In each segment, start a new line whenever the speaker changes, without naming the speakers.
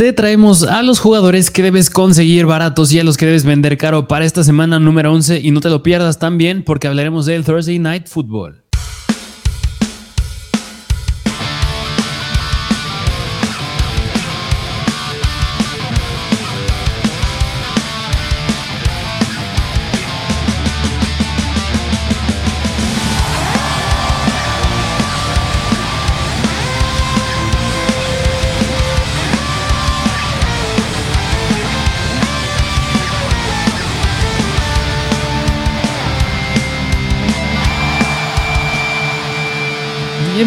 Te traemos a los jugadores que debes conseguir baratos y a los que debes vender caro para esta semana número 11 y no te lo pierdas también porque hablaremos del Thursday Night Football.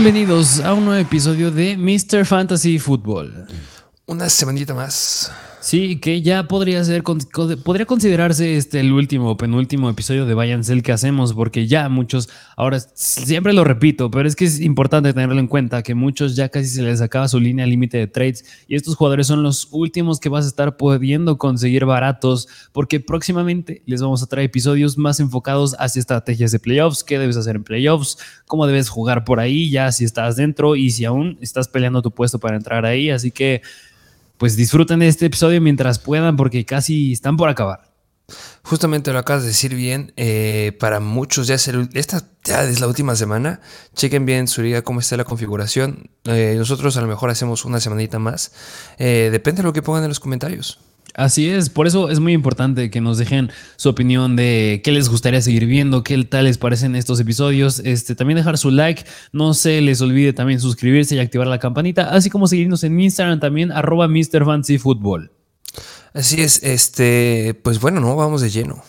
Bienvenidos a un nuevo episodio de Mr. Fantasy Football.
Una semanita más.
Sí, que ya podría ser, podría considerarse este el último o penúltimo episodio de Bayern el que hacemos, porque ya muchos, ahora siempre lo repito, pero es que es importante tenerlo en cuenta, que muchos ya casi se les acaba su línea límite de trades y estos jugadores son los últimos que vas a estar pudiendo conseguir baratos, porque próximamente les vamos a traer episodios más enfocados hacia estrategias de playoffs, qué debes hacer en playoffs, cómo debes jugar por ahí, ya si estás dentro y si aún estás peleando tu puesto para entrar ahí, así que pues disfruten de este episodio mientras puedan porque casi están por acabar.
Justamente lo acabas de decir bien, eh, para muchos ya es, esta ya es la última semana, chequen bien su liga cómo está la configuración, eh, nosotros a lo mejor hacemos una semanita más, eh, depende de lo que pongan en los comentarios.
Así es, por eso es muy importante que nos dejen su opinión de qué les gustaría seguir viendo, qué tal les parecen estos episodios. Este, también dejar su like, no se les olvide también suscribirse y activar la campanita, así como seguirnos en Instagram también, arroba MrFancyFootball.
Así es, este, pues bueno, no, vamos de lleno.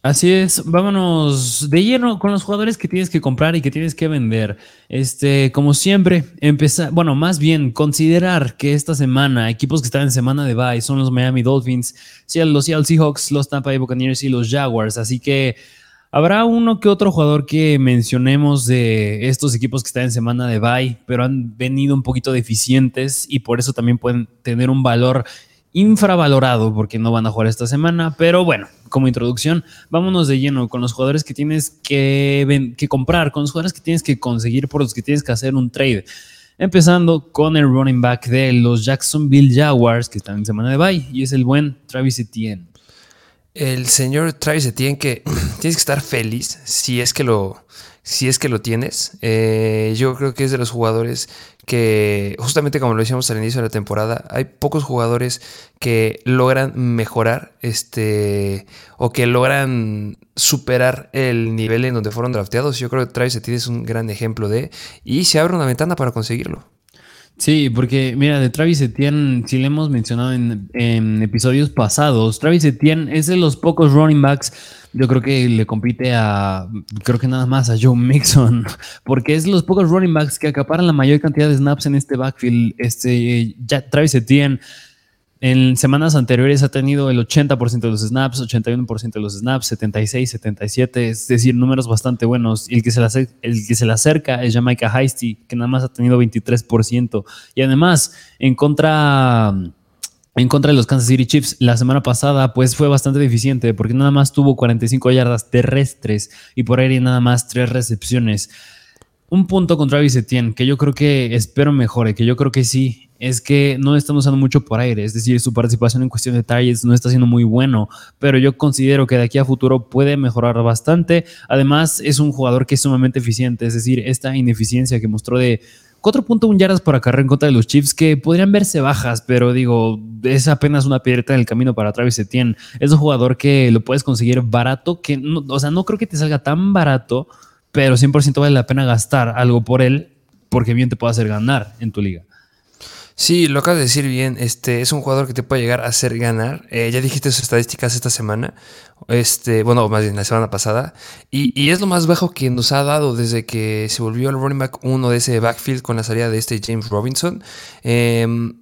Así es, vámonos de lleno con los jugadores que tienes que comprar y que tienes que vender. Este, como siempre, empezar, bueno, más bien considerar que esta semana, equipos que están en semana de bye son los Miami Dolphins, los Seattle Seahawks, los Tampa Bay Buccaneers y los Jaguars. Así que habrá uno que otro jugador que mencionemos de estos equipos que están en semana de bye, pero han venido un poquito deficientes y por eso también pueden tener un valor infravalorado porque no van a jugar esta semana. Pero bueno, como introducción, vámonos de lleno con los jugadores que tienes que, que comprar, con los jugadores que tienes que conseguir, por los que tienes que hacer un trade. Empezando con el running back de los Jacksonville Jaguars, que están en semana de bye, y es el buen Travis Etienne.
El señor Travis Etienne, que tienes que estar feliz si es que lo, si es que lo tienes. Eh, yo creo que es de los jugadores que, justamente como lo decíamos al inicio de la temporada, hay pocos jugadores que logran mejorar este o que logran superar el nivel en donde fueron drafteados. Yo creo que Travis Etienne es un gran ejemplo de y se abre una ventana para conseguirlo.
Sí, porque mira, de Travis Etienne, si le hemos mencionado en, en, episodios pasados, Travis Etienne es de los pocos running backs, yo creo que le compite a, creo que nada más a Joe Mixon, porque es de los pocos running backs que acaparan la mayor cantidad de snaps en este backfield. Este, ya, Travis Etienne en semanas anteriores ha tenido el 80% de los snaps, 81% de los snaps, 76, 77, es decir, números bastante buenos. Y el que se le, acerca, es Jamaica Heisty, que nada más ha tenido 23%. Y además, en contra, en contra de los Kansas City Chiefs, la semana pasada, pues fue bastante deficiente, porque nada más tuvo 45 yardas terrestres y por aire nada más 3 recepciones. Un punto con Travis Etienne, que yo creo que espero mejore, que yo creo que sí es que no están usando mucho por aire, es decir, su participación en cuestión de targets no está siendo muy bueno, pero yo considero que de aquí a futuro puede mejorar bastante. Además, es un jugador que es sumamente eficiente, es decir, esta ineficiencia que mostró de 4.1 yardas por carrera en contra de los Chiefs que podrían verse bajas, pero digo, es apenas una piedrita en el camino para Travis Etienne. Es un jugador que lo puedes conseguir barato, que o sea, no creo que te salga tan barato, pero 100% vale la pena gastar algo por él porque bien te puede hacer ganar en tu liga.
Sí, lo acabas de decir bien. Este es un jugador que te puede llegar a hacer ganar. Eh, ya dijiste sus estadísticas esta semana. Este, bueno, más bien la semana pasada. Y, es lo más bajo que nos ha dado desde que se volvió el running back uno de ese backfield con la salida de este James Robinson. Em,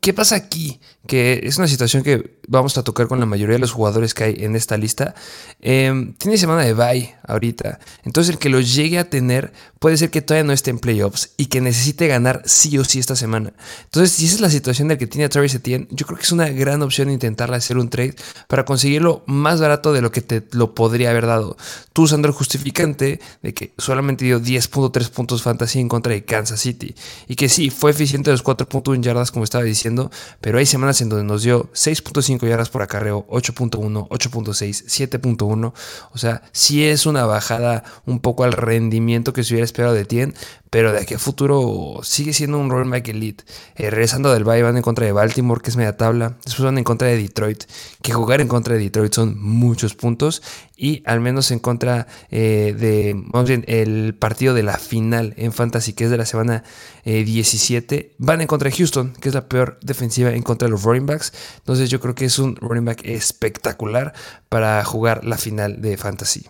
¿Qué pasa aquí? Que es una situación que vamos a tocar con la mayoría de los jugadores que hay en esta lista. Em, tiene semana de bye ahorita. Entonces el que lo llegue a tener puede ser que todavía no esté en playoffs y que necesite ganar sí o sí esta semana. Entonces si esa es la situación del que tiene a Travis Etienne, yo creo que es una gran opción intentarle hacer un trade para conseguirlo más barato de lo que te lo podría haber dado. Tú usando el justificante de que solamente dio 10.3 puntos fantasy en contra de Kansas City. Y que sí, fue eficiente los 4.1 yardas como estaba diciendo pero hay semanas en donde nos dio 6.5 yardas por acarreo, 8.1, 8.6, 7.1. O sea, sí es una bajada un poco al rendimiento que se hubiera esperado de Tien, pero de aquí a futuro sigue siendo un running back elite. Eh, regresando del bye van en contra de Baltimore, que es media tabla. Después van en contra de Detroit, que jugar en contra de Detroit son muchos puntos. Y al menos en contra eh, de, vamos bien, el partido de la final en Fantasy, que es de la semana 17, eh, van en contra de Houston, que es la peor defensiva en contra de los running backs. Entonces yo creo que es un running back espectacular para jugar la final de Fantasy.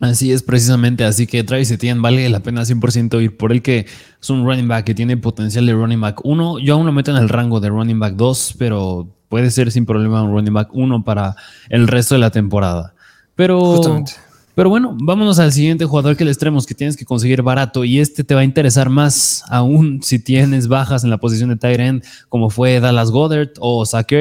Así es, precisamente. Así que Travis Etienne vale la pena 100% ir por el que es un running back que tiene potencial de running back 1. Yo aún lo meto en el rango de running back 2, pero puede ser sin problema un running back 1 para el resto de la temporada. Pero, pero bueno, vámonos al siguiente jugador que les traemos que tienes que conseguir barato y este te va a interesar más aún si tienes bajas en la posición de tight end como fue Dallas Goddard o Zach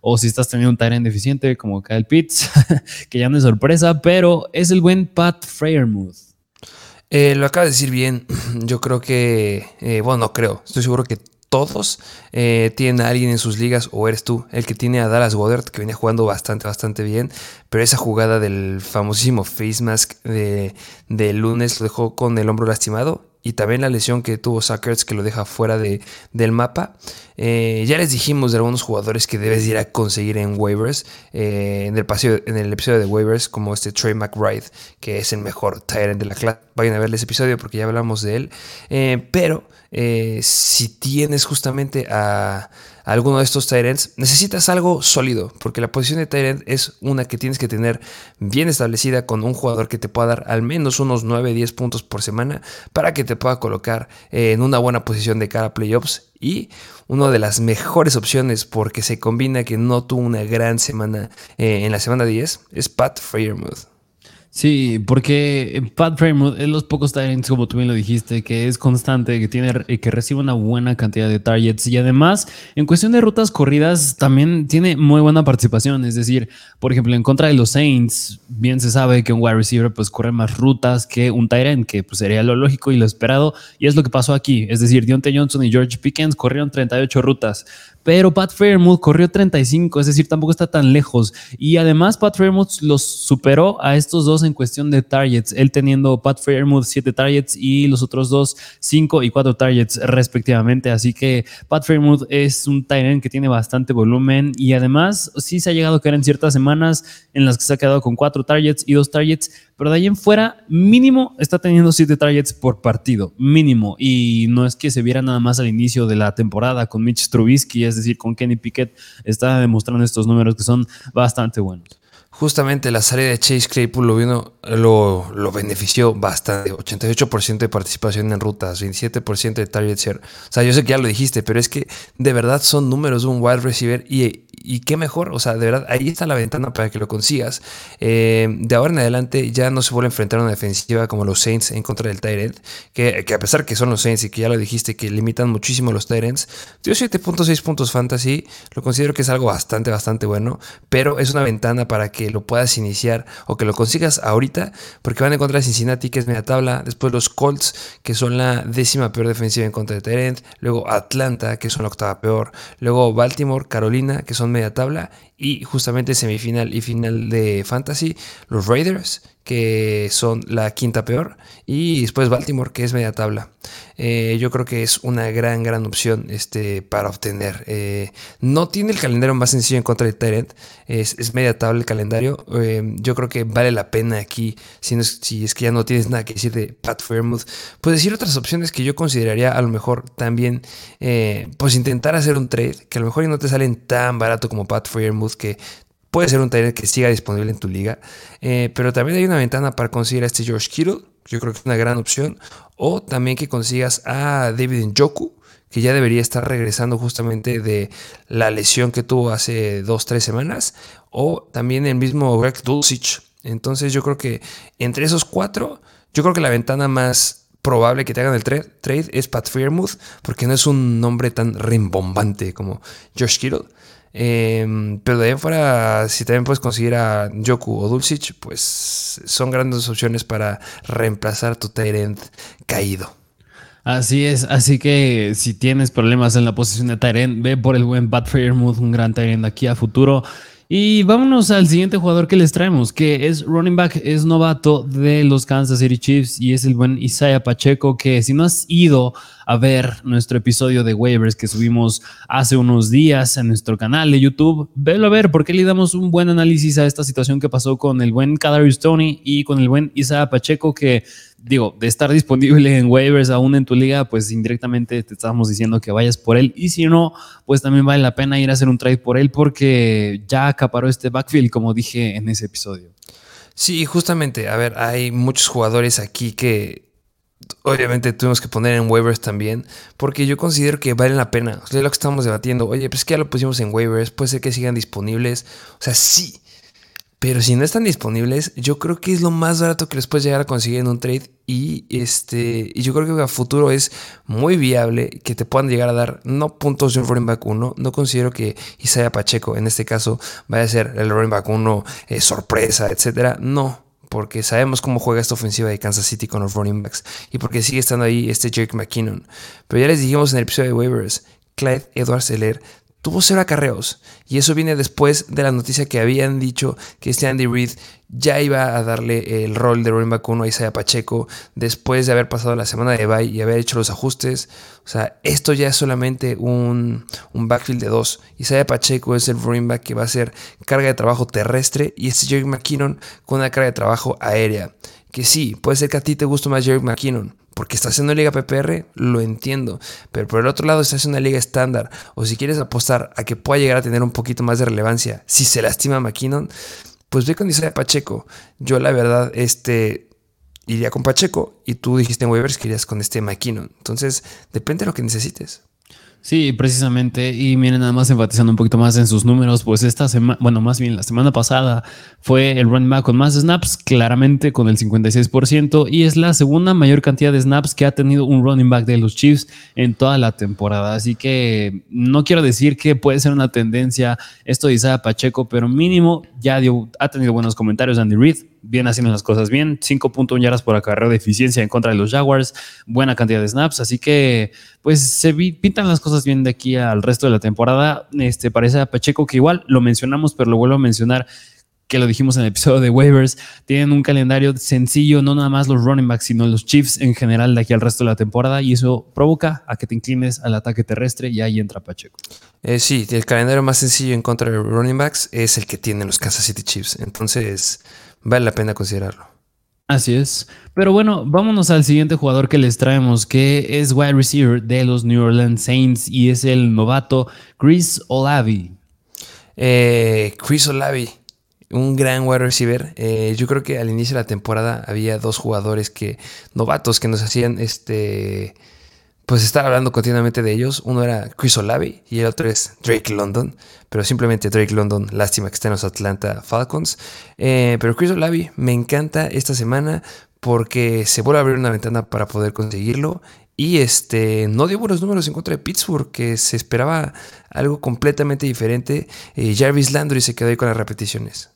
o si estás teniendo un Tyrant deficiente como Kyle Pitts, que ya no es sorpresa, pero es el buen Pat Freiermuth.
Eh, lo acaba de decir bien. Yo creo que, eh, bueno, no creo, estoy seguro que todos eh, tienen a alguien en sus ligas, o eres tú, el que tiene a Dallas Goddard, que venía jugando bastante, bastante bien, pero esa jugada del famosísimo face mask de, de lunes lo dejó con el hombro lastimado y también la lesión que tuvo Sackers que lo deja fuera de, del mapa. Eh, ya les dijimos de algunos jugadores que debes ir a conseguir en waivers, eh, en, el paseo, en el episodio de waivers, como este Trey McBride, que es el mejor Tyrant de la clase. Vayan a ver ese episodio porque ya hablamos de él. Eh, pero si tienes justamente a alguno de estos Tyrants, necesitas algo sólido, porque la posición de Tyrant es una que tienes que tener bien establecida con un jugador que te pueda dar al menos unos 9-10 puntos por semana para que te pueda colocar en una buena posición de cara a playoffs y una de las mejores opciones porque se combina que no tuvo una gran semana eh, en la semana 10 es Pat Freiermuth.
Sí, porque Pat Fremont es los pocos targets, como tú bien lo dijiste, que es constante, que tiene que recibe una buena cantidad de targets y además en cuestión de rutas corridas también tiene muy buena participación. Es decir, por ejemplo, en contra de los Saints, bien se sabe que un wide receiver pues corre más rutas que un Tyrant, que pues sería lo lógico y lo esperado y es lo que pasó aquí. Es decir, Dionte Johnson y George Pickens corrieron 38 rutas, pero Pat Fairmouth corrió 35, es decir, tampoco está tan lejos. Y además Pat Fairmouth los superó a estos dos en cuestión de targets, él teniendo Pat Fairmouth 7 targets y los otros dos 5 y 4 targets respectivamente. Así que Pat Fairmouth es un tight que tiene bastante volumen y además sí se ha llegado a caer en ciertas semanas en las que se ha quedado con 4 targets y 2 targets pero de ahí en fuera, mínimo está teniendo 7 targets por partido, mínimo. Y no es que se viera nada más al inicio de la temporada con Mitch Trubisky, es decir, con Kenny Pickett, está demostrando estos números que son bastante buenos
justamente la salida de Chase Claypool lo, vino, lo, lo benefició bastante. 88% de participación en rutas, 27% de target share. O sea, yo sé que ya lo dijiste, pero es que de verdad son números de un wide receiver y, y qué mejor. O sea, de verdad, ahí está la ventana para que lo consigas. Eh, de ahora en adelante ya no se vuelve a enfrentar a una defensiva como los Saints en contra del Tyrant, que, a pesar que son los Saints y que ya lo dijiste, que limitan muchísimo los Tyrants, dio 7.6 puntos fantasy, lo considero que es algo bastante, bastante bueno, pero es una ventana para que lo puedas iniciar o que lo consigas ahorita, porque van en contra de Cincinnati, que es media tabla, después los Colts, que son la décima peor defensiva en contra de Tyrant, luego Atlanta, que son la octava peor, luego Baltimore, Carolina, que son media tabla, y justamente semifinal y final de Fantasy, los Raiders, que son la quinta peor, y después Baltimore, que es media tabla. Eh, yo creo que es una gran, gran opción este, para obtener. Eh, no tiene el calendario más sencillo en contra de Tyrant, es, media tabla el calendario. Eh, yo creo que vale la pena aquí, si, es que ya no tienes nada que decir de Pat Fairmouth, pues decir otras opciones que yo consideraría a lo mejor también, pues intentar hacer un trade, que a lo mejor no te salen tan barato como Pat Fairmouth, que puede ser un taller que siga disponible en tu liga. Eh, pero también hay una ventana para conseguir a este George Kittle. Yo creo que es una gran opción. O también que consigas a David Njoku, que ya debería estar regresando justamente de la lesión que tuvo hace dos, tres semanas. O también el mismo Greg Dulcich. Entonces yo creo que entre esos cuatro, yo creo que la ventana más probable que te hagan el trade es Pat Fairmouth, porque no es un nombre tan rimbombante como George Kittle. Em, pero de ahí fuera, si también puedes conseguir a Joku o Dulcich, pues son grandes opciones para reemplazar tu Tyrant caído.
Así es, así que si tienes problemas en la posición de Tyrant, ve por el buen Pat Fairmouth, un gran Tyrant aquí a futuro. Y vámonos al siguiente jugador que les traemos, que es running back, es novato de los Kansas City Chiefs y es el buen Isaiah Pacheco, que si no has ido a ver nuestro episodio de waivers que subimos hace unos días en nuestro canal de YouTube, velo a ver porque le damos un buen análisis a esta situación que pasó con el buen Kadarius Tony y con el buen Isaiah Pacheco, que digo, de estar disponible en waivers aún en tu liga, pues indirectamente te estamos diciendo que vayas por él. Y si no, pues también vale la pena ir a hacer un trade por él porque ya acaparó este backfield, como dije en ese episodio.
Sí, justamente, a ver, hay muchos jugadores aquí que obviamente tuvimos que poner en waivers también, porque yo considero que vale la pena. es lo que estamos debatiendo. Oye, pues que ya lo pusimos en waivers, puede ser que sigan disponibles. O sea, sí, pero si no están disponibles, yo creo que es lo más barato que les puedes llegar a conseguir en un trade. Y este. Yo creo que a futuro es muy viable que te puedan llegar a dar no puntos de un running back 1. No considero que Isaiah Pacheco, en este caso, vaya a ser el running back 1 eh, sorpresa, etcétera. No porque sabemos cómo juega esta ofensiva de Kansas City con los running backs y porque sigue estando ahí este Jake McKinnon. Pero ya les dijimos en el episodio de waivers, Clyde Edwards tuvo cero acarreos. Y eso viene después de la noticia que habían dicho que este Andy Reid ya iba a darle el rol de running back 1 a Isaiah Pacheco después de haber pasado la semana de bye y haber hecho los ajustes. O sea, esto ya es solamente un, un backfield de dos. Isaiah Pacheco es el running back que va a hacer carga de trabajo terrestre y este Jerry McKinnon con una carga de trabajo aérea. Que sí, puede ser que a ti te guste más Jerry McKinnon, porque en una liga PPR, lo entiendo. Pero por el otro lado, estás en una liga estándar. O si quieres apostar a que pueda llegar a tener un poquito más de relevancia si se lastima a McKinnon, pues ve con Isaiah Pacheco. Yo, la verdad, este iría con Pacheco y tú dijiste en waivers que irías con este McKinnon. Entonces, depende de lo que necesites.
Sí, precisamente. Y miren, nada más enfatizando un poquito más en sus números, pues esta semana, bueno, más bien la semana pasada fue el running back con más snaps, claramente con el 56%, y es la segunda mayor cantidad de snaps que ha tenido un running back de los Chiefs en toda la temporada. Así que no quiero decir que puede ser una tendencia esto de Isaiah Pacheco, pero mínimo ya dio, ha tenido buenos comentarios Andy Reid bien haciendo las cosas bien. 5.1 yardas por acarreo de eficiencia en contra de los Jaguars. Buena cantidad de snaps. Así que, pues, se pintan las cosas bien de aquí al resto de la temporada. Este, parece a Pacheco que igual lo mencionamos, pero lo vuelvo a mencionar que lo dijimos en el episodio de waivers, tienen un calendario sencillo, no nada más los running backs, sino los Chiefs en general de aquí al resto de la temporada, y eso provoca a que te inclines al ataque terrestre y ahí entra Pacheco.
Eh, sí, el calendario más sencillo en contra de running backs es el que tienen los Kansas City Chiefs, entonces vale la pena considerarlo.
Así es. Pero bueno, vámonos al siguiente jugador que les traemos, que es wide receiver de los New Orleans Saints y es el novato Chris Olavi.
Eh, Chris Olavi, un gran wide receiver. Eh, yo creo que al inicio de la temporada había dos jugadores que novatos que nos hacían este pues estar hablando continuamente de ellos. Uno era Chris Olave y el otro es Drake London, pero simplemente Drake London, lástima que está en los Atlanta Falcons. Eh, pero Chris Olave me encanta esta semana porque se vuelve a abrir una ventana para poder conseguirlo. Y este no dio buenos números en contra de Pittsburgh, que se esperaba algo completamente diferente. Eh, Jarvis Landry se quedó ahí con las repeticiones.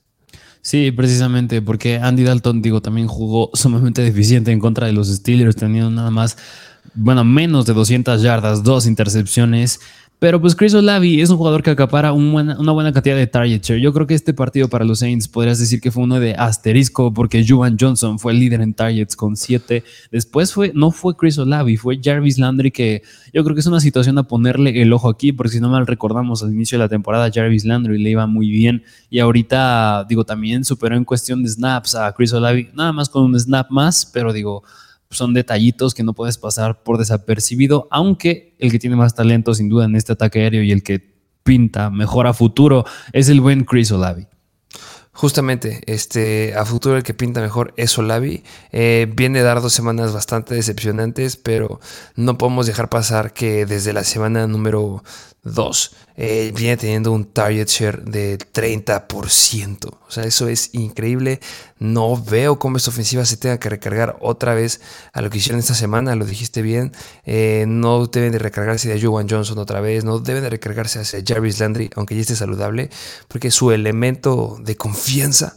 Sí, precisamente, porque Andy Dalton, digo, también jugó sumamente deficiente en contra de los Steelers, teniendo nada más bueno, menos de 200 yardas, dos intercepciones. Pero pues Chris Olavi es un jugador que acapara una buena cantidad de target share. Yo creo que este partido para los Saints podrías decir que fue uno de asterisco porque Juwan Johnson fue el líder en targets con 7. Después fue, no fue Chris Olavi, fue Jarvis Landry que yo creo que es una situación a ponerle el ojo aquí porque si no mal recordamos al inicio de la temporada Jarvis Landry le iba muy bien y ahorita digo también superó en cuestión de snaps a Chris Olavi, nada más con un snap más, pero digo son detallitos que no puedes pasar por desapercibido, aunque el que tiene más talento sin duda en este ataque aéreo y el que pinta mejor a futuro es el buen Chris Olavi.
Justamente, este, a futuro el que pinta mejor es Olavi. Eh, viene a dar dos semanas bastante decepcionantes, pero no podemos dejar pasar que desde la semana número 2 eh, viene teniendo un target share de 30%. O sea, eso es increíble. No veo cómo esta ofensiva se tenga que recargar otra vez a lo que hicieron esta semana. Lo dijiste bien. Eh, no deben de recargarse de Juwan Johnson otra vez. No deben de recargarse hacia Jarvis Landry, aunque ya esté saludable. Porque su elemento de confianza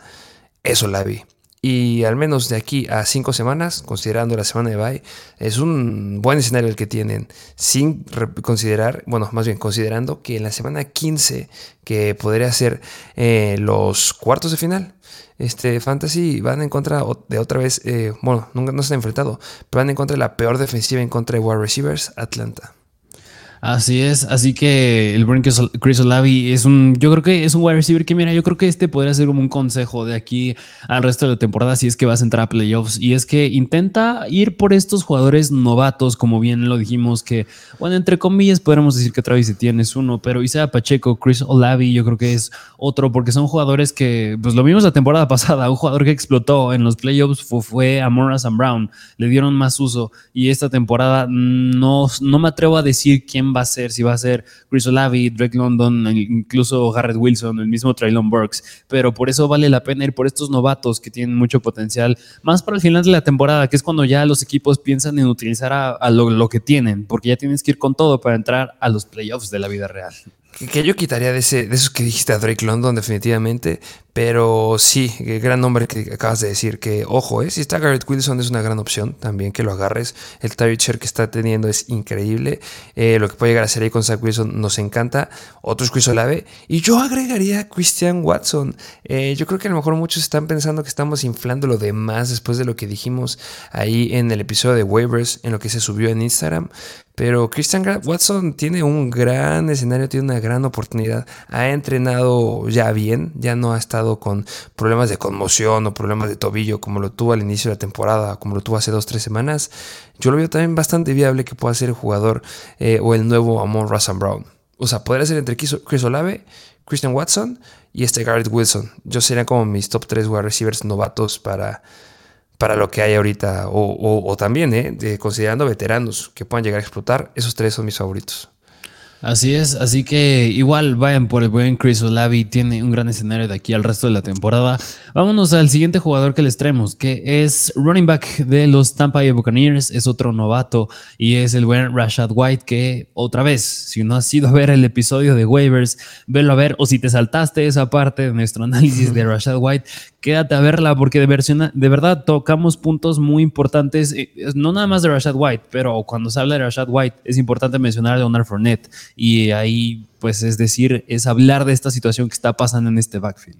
es Olavi. Y al menos de aquí a cinco semanas, considerando la semana de bye, es un buen escenario el que tienen, sin considerar, bueno, más bien considerando que en la semana 15, que podría ser eh, los cuartos de final, este Fantasy van en contra de otra vez, eh, bueno, nunca no se han enfrentado, pero van en contra de la peor defensiva en contra de wide receivers, Atlanta.
Así es, así que el Brin Chris Olavi es un, yo creo que es un wide receiver que mira, yo creo que este podría ser como un consejo de aquí al resto de la temporada si es que vas a entrar a playoffs. Y es que intenta ir por estos jugadores novatos, como bien lo dijimos que, bueno, entre comillas podríamos decir que Travis Etienne es uno, pero Isaiah Pacheco, Chris Olavi yo creo que es otro porque son jugadores que, pues lo vimos la temporada pasada, un jugador que explotó en los playoffs fue, fue Amora Sam Brown, le dieron más uso y esta temporada no, no me atrevo a decir quién va a ser, si va a ser Chris Olavi, Drake London, incluso Garrett Wilson, el mismo Traylon Burks, pero por eso vale la pena ir por estos novatos que tienen mucho potencial, más para el final de la temporada, que es cuando ya los equipos piensan en utilizar a, lo que tienen, porque ya tienes que ir con todo para entrar a los playoffs de la vida real
que yo quitaría de, ese, de esos que dijiste a Drake London, definitivamente. Pero sí, gran nombre que acabas de decir. Que ojo, eh, si está Garrett Wilson es una gran opción también que lo agarres. El target share que está teniendo es increíble. Eh, lo que puede llegar a ser ahí con Zach Wilson nos encanta. Otros Chris Olave. Y yo agregaría a Christian Watson. Eh, yo creo que a lo mejor muchos están pensando que estamos inflando lo demás después de lo que dijimos ahí en el episodio de waivers, en lo que se subió en Instagram. Pero Christian Watson tiene un gran escenario, tiene una gran oportunidad. Ha entrenado ya bien, ya no ha estado con problemas de conmoción o problemas de tobillo como lo tuvo al inicio de la temporada, como lo tuvo hace dos, tres semanas. Yo lo veo también bastante viable que pueda ser el jugador eh, o el nuevo Amon Russell Brown. O sea, podría ser entre Chris Olave, Christian Watson y este Garrett Wilson. Yo sería como mis top 3 wide receivers novatos para para lo que hay ahorita, o, también, eh, considerando veteranos que puedan llegar a explotar, esos tres son mis favoritos.
Así es, así que igual vayan por el buen Chris Olavi, tiene un gran escenario de aquí al resto de la temporada. Vámonos al siguiente jugador que les traemos, que es running back de los Tampa Bay Buccaneers, es otro novato y es el buen Rashad White, que otra vez, si no has ido a ver el episodio de waivers, velo a ver, o si te saltaste esa parte de nuestro análisis de Rashad White, quédate a verla porque de, verdad tocamos puntos muy importantes, eh, no nada más de Rashad White, pero cuando se habla de Rashad White es importante mencionar a Leonard Fournette y ahí, pues es decir, es hablar de esta situación que está pasando en este backfield.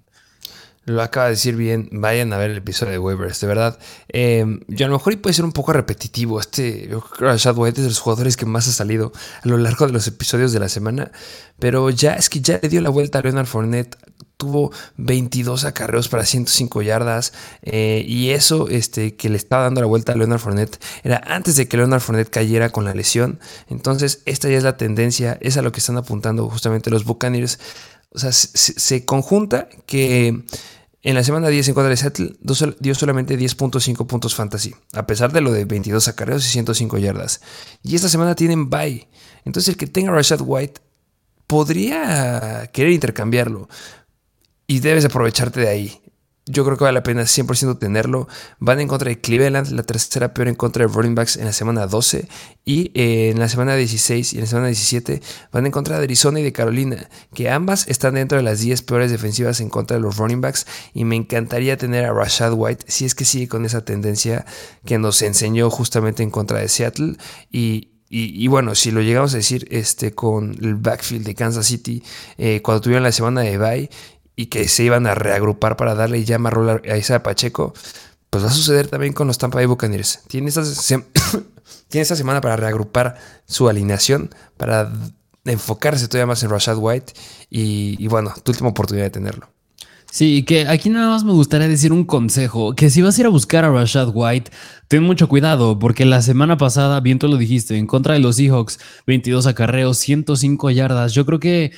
Lo acaba de decir bien, vayan a ver el episodio de Waivers, de verdad. Eh, yo a lo mejor puede ser un poco repetitivo. Este, Rashad White es de los jugadores que más ha salido a lo largo de los episodios de la semana. Pero ya es que ya le dio la vuelta a Leonard Fournette. Tuvo 22 acarreos para 105 yardas. Eh, y eso este, que le estaba dando la vuelta a Leonard Fournette era antes de que Leonard Fournette cayera con la lesión. Entonces, esta ya es la tendencia. Es a lo que están apuntando justamente los Buccaneers. O sea, se conjunta que en la semana 10 en contra de Seattle dio solamente 10.5 puntos fantasy, a pesar de lo de 22 acarreos y 105 yardas. Y esta semana tienen bye. Entonces el que tenga Rashad White podría querer intercambiarlo. Y debes aprovecharte de ahí yo creo que vale la pena 100% tenerlo. Van en contra de Cleveland, la tercera peor en contra de running backs en la semana 12. Y eh, en la semana 16 y en la semana 17 van en contra de Arizona y de Carolina, que ambas están dentro de las 10 peores defensivas en contra de los running backs. Y me encantaría tener a Rashad White si es que sigue con esa tendencia que nos enseñó justamente en contra de Seattle. Y, bueno, si lo llegamos a decir este, con el backfield de Kansas City, eh, cuando tuvieron la semana de bye y que se iban a reagrupar para darle ya más rol a Isa Pacheco, pues va a suceder también con los Tampa Bay Buccaneers. Tiene esta, tiene semana para reagrupar su alineación, para enfocarse todavía más en Rashad White y, bueno, tu última oportunidad de tenerlo.
Sí, que aquí nada más me gustaría decir un consejo, que si vas a ir a buscar a Rashad White, ten mucho cuidado, porque la semana pasada, bien tú lo dijiste, en contra de los Seahawks, 22 acarreos, 105 yardas, yo creo que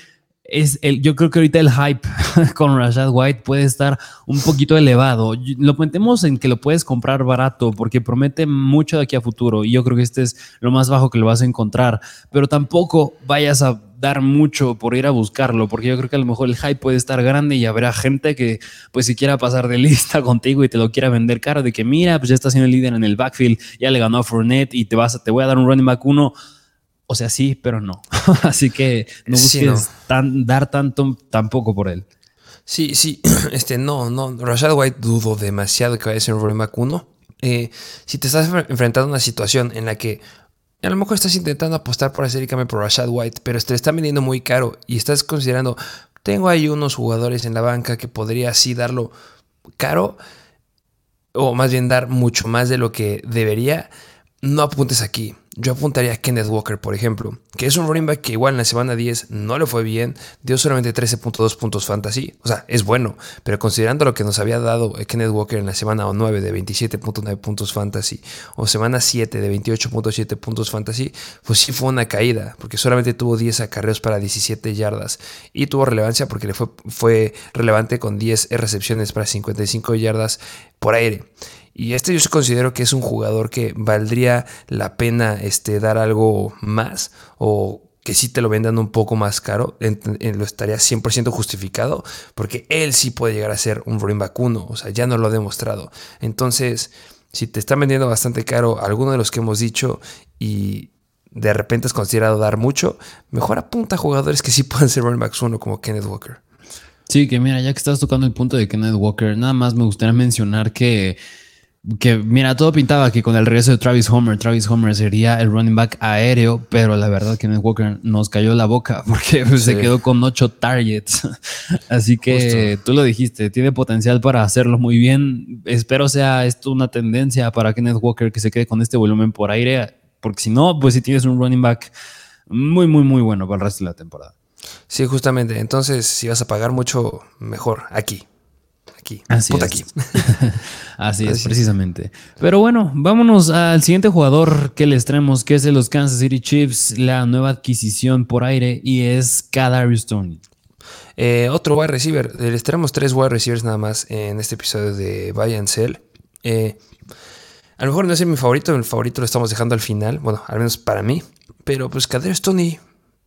es el, yo creo que ahorita el hype con Rashad White puede estar un poquito elevado. Lo metemos en que lo puedes comprar barato porque promete mucho de aquí a futuro y yo creo que este es lo más bajo que lo vas a encontrar, pero tampoco vayas a dar mucho por ir a buscarlo porque yo creo que a lo mejor el hype puede estar grande y habrá gente que pues si quiera pasar de lista contigo y te lo quiera vender caro de que mira, pues ya está siendo el líder en el backfield, ya le ganó a Fournette y te vas te voy a dar un running back uno o sea, sí, pero no. Así que no busques dar tanto tampoco por él.
Sí, sí, este, no, no, Rashad White dudo demasiado que vaya a ser un running back 1. Eh, si te estás enfrentando a una situación en la que a lo mejor estás intentando apostar por hacer y cambio por Rashad White, pero te está vendiendo muy caro y estás considerando, tengo ahí unos jugadores en la banca que podría así darlo caro, o más bien dar mucho más de lo que debería, no apuntes aquí. Yo apuntaría a Kenneth Walker, por ejemplo, que es un running back que igual en la semana 10 no le fue bien, dio solamente 13.2 puntos fantasy, o sea, es bueno, pero considerando lo que nos había dado Kenneth Walker en la semana 9 de 27.9 puntos fantasy o semana 7 de 28.7 puntos fantasy, pues sí fue una caída, porque solamente tuvo 10 acarreos para 17 yardas y tuvo relevancia porque le fue, fue relevante con 10 recepciones para 55 yardas por aire. Y este yo considero que es un jugador que valdría la pena este, dar algo más o que sí te lo vendan un poco más caro, lo estaría 100% justificado, porque él sí puede llegar a ser un running back o sea, ya no lo ha demostrado. Entonces, si te están vendiendo bastante caro alguno de los que hemos dicho y de repente has considerado dar mucho, mejor apunta a jugadores que sí puedan ser running backs 1 como Kenneth Walker.
Sí, que mira, ya que estás tocando el punto de Kenneth Walker, nada más me gustaría mencionar que que mira, todo pintaba que con el regreso de Travis Homer, Travis Homer sería el running back aéreo, pero la verdad que Kenneth Walker nos cayó la boca porque se quedó con ocho targets. Así que tú lo dijiste, tiene potencial para hacerlo muy bien. Espero sea esto una tendencia para Kenneth Walker que se quede con este volumen por aire, porque si no, pues si tienes un running back muy, muy, muy bueno para el resto de la temporada.
Sí, justamente. Entonces, si vas a pagar mucho, mejor aquí aquí. Así es. aquí.
Así, es, precisamente. Pero bueno, vámonos al siguiente jugador que les traemos, que es de los Kansas City Chiefs, la nueva adquisición por aire, y es Kadarius Tony.
Eh, otro wide receiver. Les traemos tres wide receivers nada más en este episodio de Buy and Sell. Eh, a lo mejor no es mi favorito, el favorito lo estamos dejando al final, bueno, al menos para mí. Pero pues Kadarius Tony,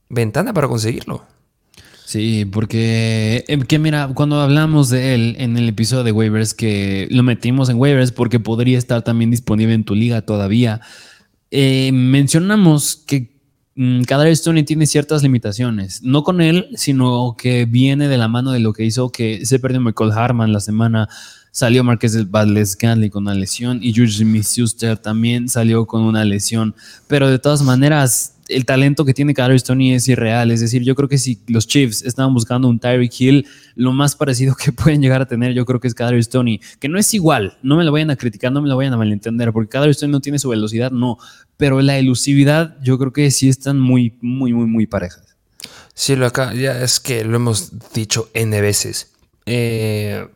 ventana para conseguirlo.
Sí, porque eh, que mira, cuando hablamos de él en el episodio de waivers, que lo metimos en waivers porque podría estar también disponible en tu liga todavía, eh, mencionamos que mm, cada Tony tiene ciertas limitaciones, no con él, sino que viene de la mano de lo que hizo que se perdió Michael Harman la semana salió Marqués Valdez Ganley con una lesión y George Smith-Schuster también salió con una lesión. Pero de todas maneras, el talento que tiene Kadarius Tony es irreal. Es decir, yo creo que si los Chiefs estaban buscando un Tyreek Hill, lo más parecido que pueden llegar a tener, yo creo que es Kadarius Tony, que no es igual. No me lo vayan a criticar, no me lo vayan a malentender, porque Kadarius Tony no tiene su velocidad, no. Pero la elusividad, yo creo que sí están muy, muy, muy, muy parejas.
Sí, lo acá, ya es que lo hemos dicho N veces. Eh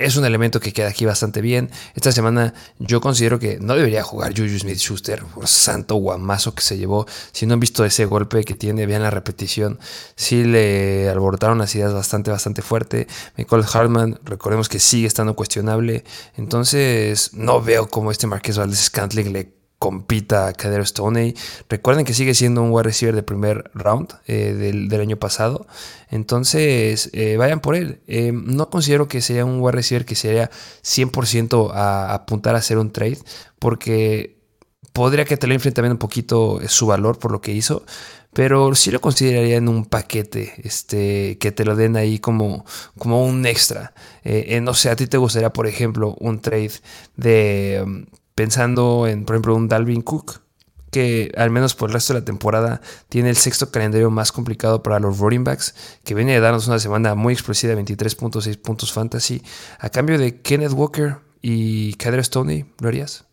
es un elemento que queda aquí bastante bien. Esta semana yo considero que no debería jugar Juju Smith Schuster por santo guamazo que se llevó. Si no han visto ese golpe que tiene, vean la repetición. Sí le alborotaron las ideas bastante, bastante fuerte. Michael Hartman, recordemos que sigue estando cuestionable. Entonces, no veo cómo este Marqués Valdez Scantling le compita a Cadero Stoney. Recuerden que sigue siendo un wide receiver de primer round eh, del, año pasado. Entonces, eh, vayan por él. Eh, no considero que sea un wide receiver que sería 100% a, apuntar a hacer un trade, porque podría que te lo también un poquito su valor por lo que hizo. Pero sí lo consideraría en un paquete, este, que te lo den ahí como, como un extra. no sé, a ti te gustaría, por ejemplo, un trade de pensando en, por ejemplo, un Dalvin Cook, que al menos por el resto de la temporada tiene el sexto calendario más complicado para los running backs, que viene de darnos una semana muy explosiva, 23.6 puntos fantasy, a cambio de Kenneth Walker y Kader Stoney, ¿lo harías?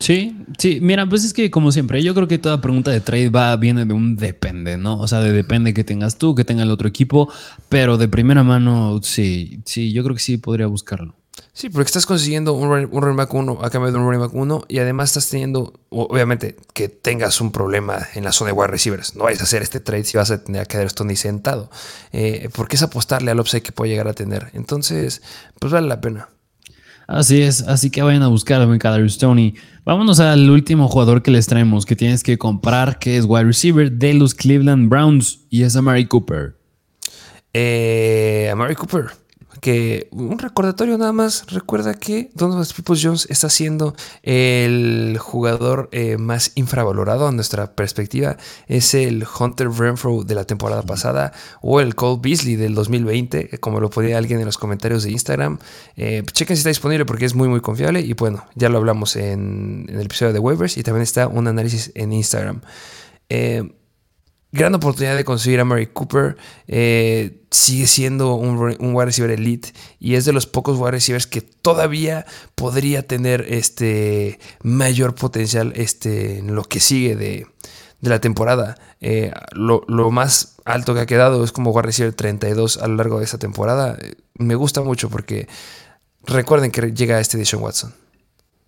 Sí, sí, mira, pues es que como siempre, yo creo que toda pregunta de trade va, viene de un depende, ¿no? O sea, de depende que tengas tú, que tenga el otro equipo, pero de primera mano, sí, sí, yo creo que sí podría buscarlo.
Sí, porque estás consiguiendo un, running back 1 a cambio de un running back 1 y además estás teniendo, obviamente, que tengas un problema en la zona de wide receivers. No vais a hacer este trade si vas a tener esto ni sentado. Eh, porque es apostarle al upside que puede llegar a tener. Entonces, pues vale la pena.
Así es, así que vayan a buscar a Kadarius Tony. Vámonos al último jugador que les traemos, que tienes que comprar, que es wide receiver de los Cleveland Browns y es Amari Cooper.
Eh, Amari Cooper. Que un recordatorio nada más, recuerda que Donovan Peoples Jones está siendo el jugador eh, más infravalorado a nuestra perspectiva. Es el Hunter Renfro de la temporada pasada o el Cole Beasley del 2020, eh, como lo ponía alguien en los comentarios de Instagram. Eh, chequen si está disponible porque es muy muy confiable y bueno, ya lo hablamos en, el episodio de waivers y también está un análisis en Instagram. Eh, gran oportunidad de conseguir a Mary Cooper. Eh, sigue siendo un, un, wide receiver elite y es de los pocos wide receivers que todavía podría tener este mayor potencial este, en lo que sigue de, la temporada. Eh, lo, más alto que ha quedado es como wide receiver 32 a lo largo de esta temporada. Eh, me gusta mucho porque recuerden que llega este de Sean Watson.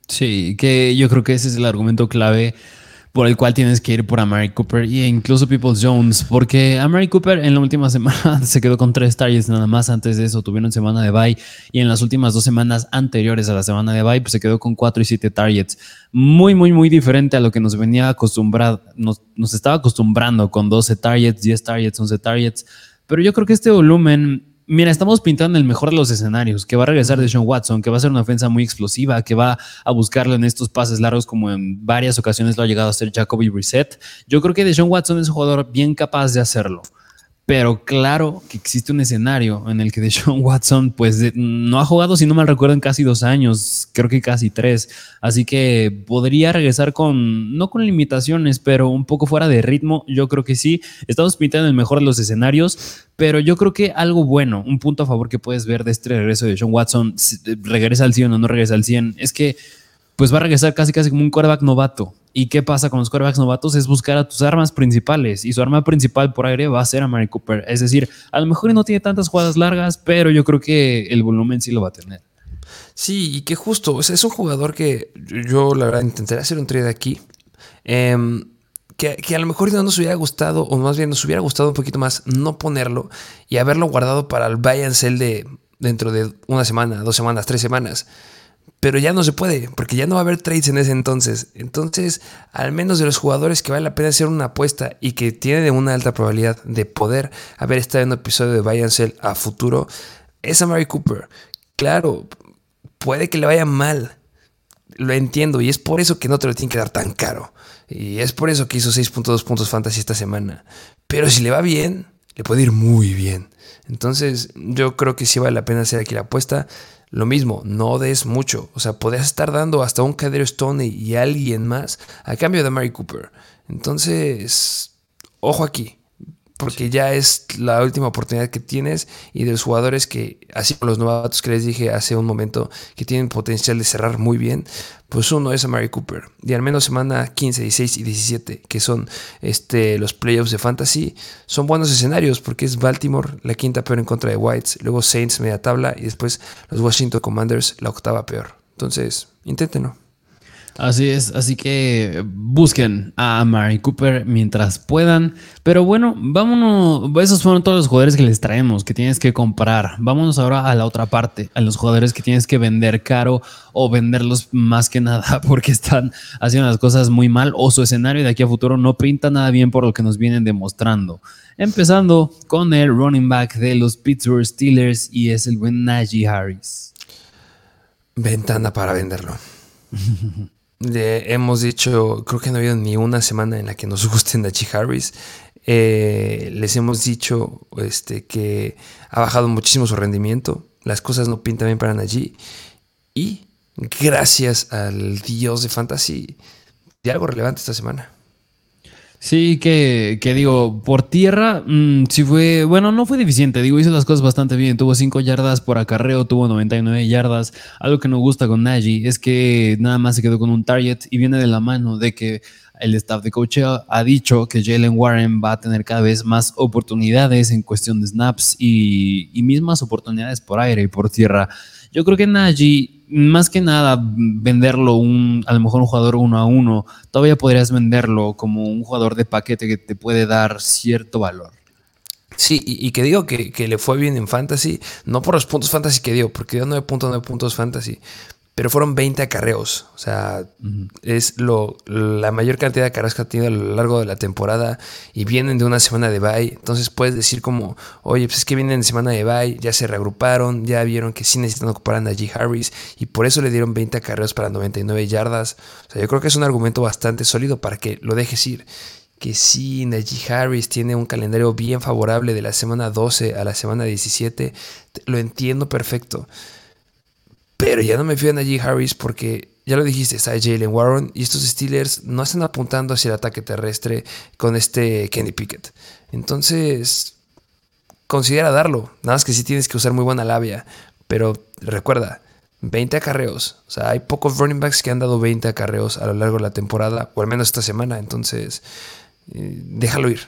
Sí, que yo creo que ese es el argumento clave por el cual tienes que ir por Amari Cooper e incluso People Jones, porque Amari Cooper en la última semana se quedó con tres targets nada más, antes de eso. Tuvieron semana de bye y en las últimas dos semanas anteriores a la semana de bye pues se quedó con cuatro y siete targets, muy muy muy diferente a lo que nos venía acostumbrado, nos, nos estaba acostumbrando con 12 targets, 10 targets, 11 targets, pero yo creo que este volumen Mira, estamos pintando el mejor de los escenarios, que va a regresar de Sean Watson, que va a ser una ofensa muy explosiva, que va a buscarlo en estos pases largos como en varias ocasiones lo ha llegado a hacer Jacoby Reset. Yo creo que Deshaun Watson es un jugador bien capaz de hacerlo. Pero claro que existe un escenario en el que Deshaun Watson pues no ha jugado, si no mal recuerdo, en casi dos años, creo que casi tres. Así que podría regresar con, no con limitaciones, pero un poco fuera de ritmo. Yo creo que sí. Estamos pintando el mejor de los escenarios, pero yo creo que algo bueno, un punto a favor que puedes ver de este regreso de Deshaun Watson, regresa al 100 o no regresa al 100, es que pues va a regresar casi casi como un quarterback novato. ¿Y qué pasa con los quarterbacks novatos? Es buscar a tus armas principales. Y su arma principal por aire va a ser a Mary Cooper. Es decir, a lo mejor no tiene tantas jugadas largas, pero yo creo que el volumen sí lo va a tener.
Sí, y que justo, es un jugador que yo la verdad intentaré hacer un trade aquí. Em, que, a lo mejor no nos hubiera gustado, o más bien nos hubiera gustado un poquito más no ponerlo y haberlo guardado para el buy and de dentro de una semana, dos semanas, tres semanas. Pero ya no se puede, porque ya no va a haber trades en ese entonces. Entonces, al menos de los jugadores que vale la pena hacer una apuesta y que tienen una alta probabilidad de poder haber estado en un episodio de Buy a futuro, es a Mary Cooper. Claro, puede que le vaya mal. Lo entiendo y es por eso que no te lo tiene que dar tan caro. Y es por eso que hizo 6.2 puntos fantasy esta semana. Pero si le va bien, le puede ir muy bien. Entonces, yo creo que sí vale la pena hacer aquí la apuesta. Lo mismo, no des mucho. O sea, podrías estar dando hasta un Cadero Stone y alguien más a cambio de Mary Cooper. Entonces, ojo aquí porque ya es la última oportunidad que tienes y de los jugadores que, así como los novatos que les dije hace un momento, que tienen potencial de cerrar muy bien, pues uno es a Mary Cooper. Y al menos semana 15, 16 y 17, que son este, los playoffs de fantasy, son buenos escenarios porque es Baltimore, la quinta peor en contra de Whites, luego Saints media tabla y después los Washington Commanders, la octava peor. Entonces, inténtenlo.
Así es, así que busquen a Mary Cooper mientras puedan. Pero bueno, vámonos. Esos fueron todos los jugadores que les traemos, que tienes que comprar. Vámonos ahora a la otra parte, a los jugadores que tienes que vender caro o venderlos más que nada porque están haciendo las cosas muy mal o su escenario de aquí a futuro no pinta nada bien por lo que nos vienen demostrando. Empezando con el running back de los Pittsburgh Steelers y es el buen Najee Harris.
Ventana para venderlo. hemos dicho, creo que no ha habido ni una semana en la que nos guste Nachi Harris. Eh, les hemos dicho este, que ha bajado muchísimo su rendimiento. Las cosas no pintan bien para Najee. Y gracias al dios de fantasy, de algo relevante esta semana.
Sí, que, digo, por tierra, mm, sí fue, bueno, no fue deficiente, digo, hizo las cosas bastante bien, tuvo 5 yardas por acarreo, tuvo 99 yardas, algo que no gusta con Najee es que nada más se quedó con un target y viene de la mano de que el staff de coach ha dicho que Jalen Warren va a tener cada vez más oportunidades en cuestión de snaps y, y mismas oportunidades por aire y por tierra. Yo creo que Najee más que nada venderlo un, a lo mejor un jugador uno a uno, todavía podrías venderlo como un jugador de paquete que te puede dar cierto valor.
Sí, y, que digo que, le fue bien en fantasy, no por los puntos fantasy que dio, porque dio 9.9 puntos fantasy, pero fueron 20 acarreos. O sea, es lo, la mayor cantidad de acarreos que ha tenido a lo largo de la temporada y vienen de una semana de bye. Entonces puedes decir como, oye, pues es que vienen de semana de bye, ya se reagruparon, ya vieron que sí necesitan ocupar a Najee Harris y por eso le dieron 20 acarreos para 99 yardas. O sea, yo creo que es un argumento bastante sólido para que lo dejes ir que sí, Najee Harris tiene un calendario bien favorable de la semana 12 a la semana 17. Lo entiendo perfecto. Pero ya no me fío en Najee Harris porque, ya lo dijiste, está Jalen Warren y estos Steelers no están apuntando hacia el ataque terrestre con este Kenny Pickett. Entonces, considera darlo. Nada más que sí tienes que usar muy buena labia. Pero recuerda, 20 acarreos. O sea, hay pocos running backs que han dado 20 acarreos a lo largo de la temporada, o al menos esta semana. Entonces, eh, déjalo ir.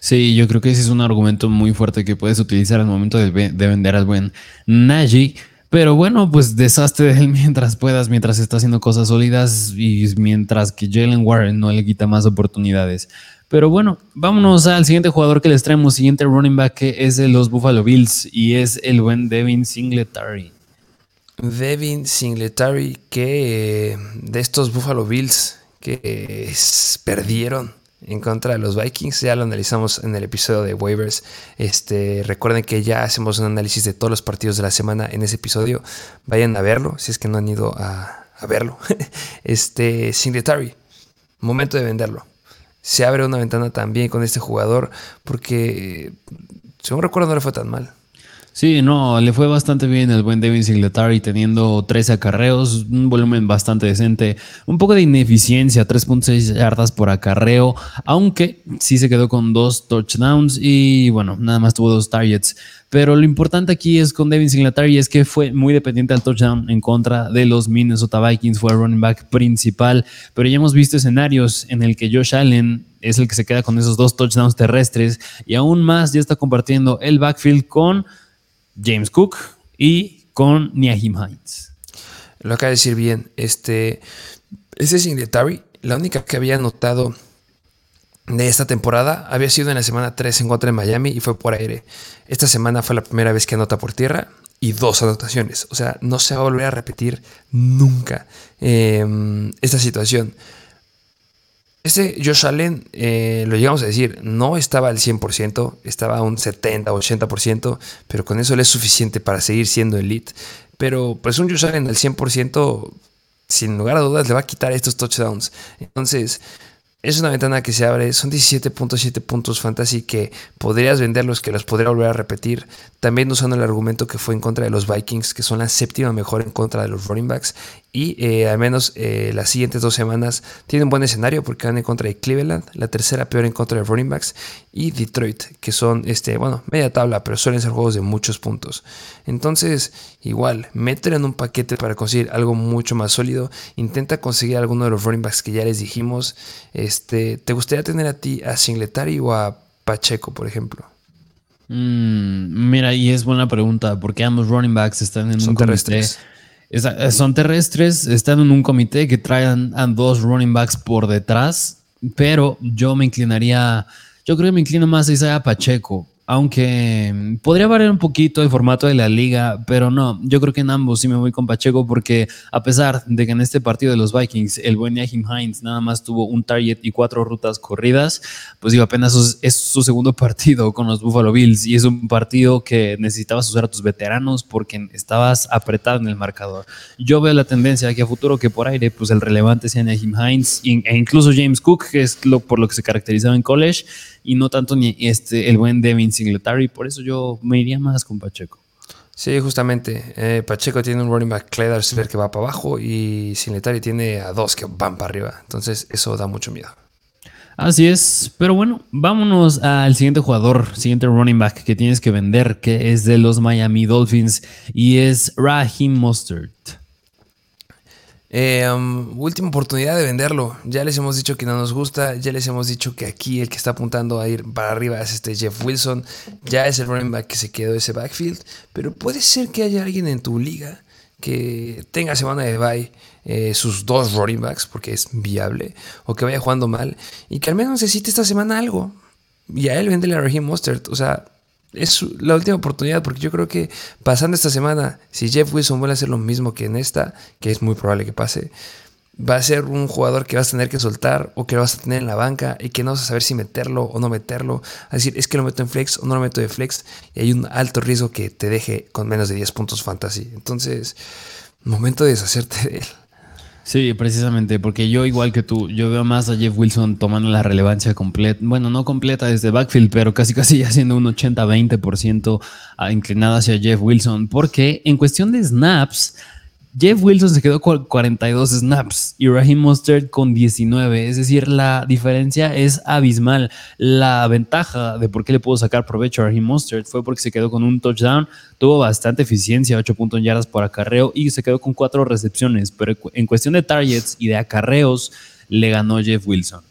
Sí, yo creo que ese es un argumento muy fuerte que puedes utilizar al momento de, vender al buen Najee. Pero bueno, pues deshazte de él mientras puedas, mientras está haciendo cosas sólidas y mientras que Jalen Warren no le quita más oportunidades. Pero bueno, vámonos al siguiente jugador que les traemos, siguiente running back que es de los Buffalo Bills y es el buen Devin Singletary.
Devin Singletary que eh, de estos Buffalo Bills que perdieron en contra de los Vikings. Ya lo analizamos en el episodio de waivers. Este, recuerden que ya hacemos un análisis de todos los partidos de la semana en ese episodio. Vayan a verlo si es que no han ido a, verlo. Este, Singletary, momento de venderlo. Se abre una ventana también con este jugador porque, según recuerdo, no le fue tan mal.
Sí, no, le fue bastante bien el buen Devin Singletary teniendo 13 acarreos, un volumen bastante decente, un poco de ineficiencia, 3.6 yardas por acarreo, aunque sí se quedó con dos touchdowns y bueno, nada más tuvo dos targets. Pero lo importante aquí es con Devin Singletary es que fue muy dependiente al touchdown en contra de los Minnesota Vikings, fue el running back principal, pero ya hemos visto escenarios en el que Josh Allen es el que se queda con esos dos touchdowns terrestres y aún más ya está compartiendo el backfield con James Cook y con Niahim Hines.
Lo acaba de decir bien. Este, ese Singletary, la única que había notado de esta temporada había sido en la semana 3 en contra de Miami y fue por aire. Esta semana fue la primera vez que anota por tierra y dos anotaciones. O sea, no se va a volver a repetir nunca em, esta situación. Este Josh Allen, eh, lo llegamos a decir, no estaba al 100%, estaba a un 70, 80%, pero con eso le es suficiente para seguir siendo elite. Pero pues un Josh Allen al 100%, sin lugar a dudas, le va a quitar estos touchdowns. Entonces, es una ventana que se abre, son 17.7 puntos fantasy que podrías venderlos, que los podría volver a repetir. También usando el argumento que fue en contra de los Vikings, que son la séptima mejor en contra de los running backs. Y eh, al menos eh, las siguientes dos semanas tienen un buen escenario porque van en contra de Cleveland, la tercera peor en contra de running backs, y Detroit, que son, este, bueno, media tabla, pero suelen ser juegos de muchos puntos. Entonces, igual, mételo en un paquete para conseguir algo mucho más sólido. Intenta conseguir alguno de los running backs que ya les dijimos. Este, ¿Te gustaría tener a ti a Singletary o a Pacheco, por ejemplo?
Mm, mira, y es buena pregunta, porque ambos running backs están en un terrestres. Eh, son terrestres, están en un comité que traen a dos running backs por detrás, pero yo me inclinaría, yo creo que me inclino más a Isaiah Pacheco. Aunque podría variar un poquito el formato de la liga, pero no, yo creo que en ambos sí me voy con Pacheco porque a pesar de que en este partido de los Vikings el buen Yahim Hines nada más tuvo un target y cuatro rutas corridas, pues digo, apenas es su segundo partido con los Buffalo Bills y es un partido que necesitabas usar a tus veteranos porque estabas apretado en el marcador. Yo veo la tendencia aquí a futuro que por aire pues el relevante sea Yahim Hines e incluso James Cook, que es lo, por lo que se caracterizaba en college y no tanto ni este, el buen Devin Singletary. Por eso yo me iría más con Pacheco.
Sí, justamente. Eh, Pacheco tiene un running back Clyde que va para abajo y Singletary tiene a dos que van para arriba. Entonces eso da mucho miedo.
Así es, pero bueno, vámonos al siguiente jugador, siguiente running back que tienes que vender, que es de los Miami Dolphins y es Raheem Mostert.
Eh, um, última oportunidad de venderlo. Ya les hemos dicho que no nos gusta. Ya les hemos dicho que aquí el que está apuntando a ir para arriba es este Jeff Wilson. Ya es el running back que se quedó ese backfield. Pero puede ser que haya alguien en tu liga que tenga semana de bye eh, sus dos running backs porque es viable. O que vaya jugando mal. Y que al menos necesite esta semana algo. Y a él vendele a Raheem Mostert. O sea, es la última oportunidad porque yo creo que pasando esta semana, si Jeff Wilson vuelve a hacer lo mismo que en esta, que es muy probable que pase, va a ser un jugador que vas a tener que soltar o que vas a tener en la banca y que no vas a saber si meterlo o no meterlo. A decir, es que lo meto en flex o no lo meto de flex y hay un alto riesgo que te deje con menos de 10 puntos fantasy. Entonces, momento de deshacerte de él.
Sí, precisamente, porque yo igual que tú, yo veo más a Jeff Wilson tomando la relevancia completa, bueno, no completa desde backfield, pero casi casi ya siendo un 80-20% inclinado hacia Jeff Wilson, porque en cuestión de snaps, Jeff Wilson se quedó con 42 snaps y Raheem Mostert con 19. Es decir, la diferencia es abismal. La ventaja de por qué le pudo sacar provecho a Raheem Mostert fue porque se quedó con un touchdown, tuvo bastante eficiencia, 8 puntos en yardas por acarreo y se quedó con 4 recepciones. Pero en cuestión de targets y de acarreos, le ganó Jeff Wilson.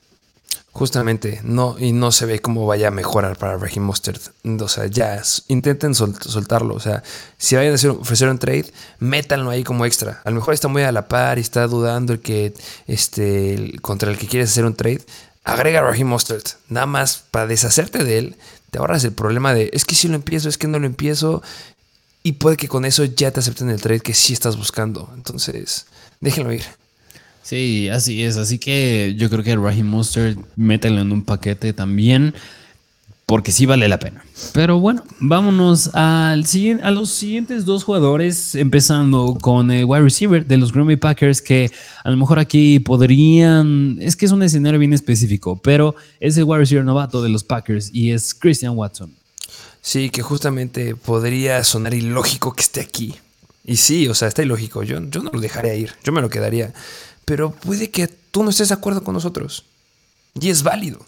Justamente, no, y no se ve cómo vaya a mejorar para Raheem Mustard. O sea, ya intenten soltarlo. O sea, si vayan a hacer, ofrecer un trade, métanlo ahí como extra. A lo mejor está muy a la par y está dudando el que este, contra el que quieres hacer un trade. Agrega a Raheem Mustard. Nada más para deshacerte de él, te ahorras el problema de es que si lo empiezo, es que no lo empiezo. Y puede que con eso ya te acepten el trade que sí estás buscando. Entonces, déjenlo ir.
Sí, así es. Así que yo creo que Raheem Monster mételo en un paquete también. Porque sí vale la pena. Pero bueno, vámonos al a los siguientes dos jugadores. Empezando con el wide receiver de los Green Bay Packers. Que a lo mejor aquí podrían. Es que es un escenario bien específico. Pero es el wide receiver novato de los Packers. Y es Christian Watson.
Sí, que justamente podría sonar ilógico que esté aquí. Y sí, o sea, está ilógico. Yo, yo no lo dejaría ir. Yo me lo quedaría pero puede que tú no estés de acuerdo con nosotros. Y es válido.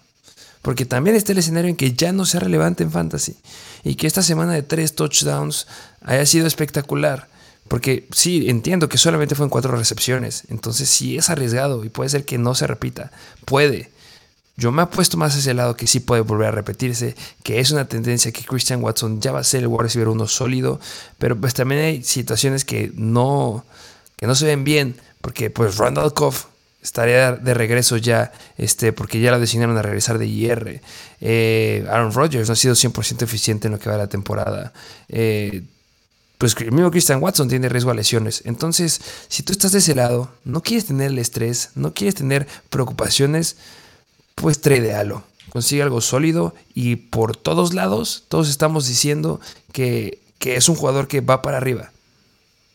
Porque también está el escenario en que ya no sea relevante en fantasy. Y que esta semana de tres touchdowns haya sido espectacular. Porque sí, entiendo que solamente fue en cuatro recepciones. Entonces sí es arriesgado y puede ser que no se repita. Puede. Yo me apuesto más a ese lado que sí puede volver a repetirse, que es una tendencia que Christian Watson ya va a ser el wide receiver uno sólido, pero pues también hay situaciones que no, que no se ven bien, porque pues Randall Koff estaría de regreso ya, este, porque ya la designaron a regresar de IR. Eh, Aaron Rodgers no ha sido 100% eficiente en lo que va de la temporada. Eh, pues el mismo Christian Watson tiene riesgo a lesiones. Entonces, si tú estás de ese lado, no quieres tener el estrés, no quieres tener preocupaciones, pues tradealo. Consigue algo sólido y por todos lados, todos estamos diciendo que, que es un jugador que va para arriba.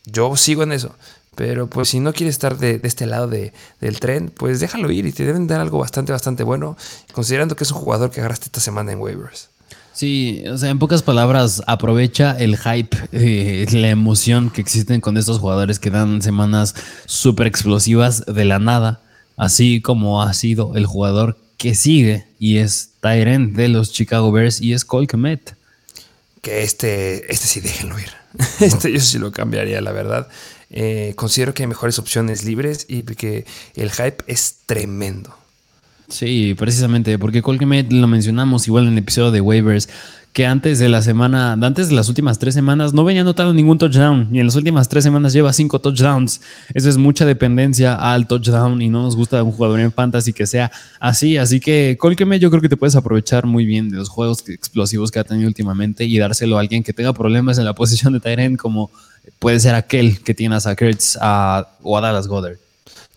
Yo sigo en eso. Pero pues si no quieres estar de, este lado de, del tren, pues déjalo ir y te deben dar algo bastante, bastante bueno, considerando que es un jugador que agarraste esta semana en waivers.
Sí, o sea, en pocas palabras, aprovecha el hype, eh, la emoción que existen con estos jugadores que dan semanas súper explosivas de la nada, así como ha sido el jugador que sigue y es Tyrant de los Chicago Bears y es Cole Kemet.
Que este, este sí déjenlo ir. Este yo sí lo cambiaría, la verdad. Eh, considero que hay mejores opciones libres y que el hype es tremendo.
Sí, precisamente, porque Colgate lo mencionamos igual en el episodio de waivers, que antes de la semana, antes de las últimas tres semanas, no venía anotado ningún touchdown, y en las últimas tres semanas lleva cinco touchdowns. Eso es mucha dependencia al touchdown y no nos gusta un jugador en fantasy que sea así. Así que Colqueme, yo creo que te puedes aprovechar muy bien de los juegos explosivos que ha tenido últimamente y dárselo a alguien que tenga problemas en la posición de Tyrant como puede ser aquel que tiene a Kurtz o a Dallas Goddard.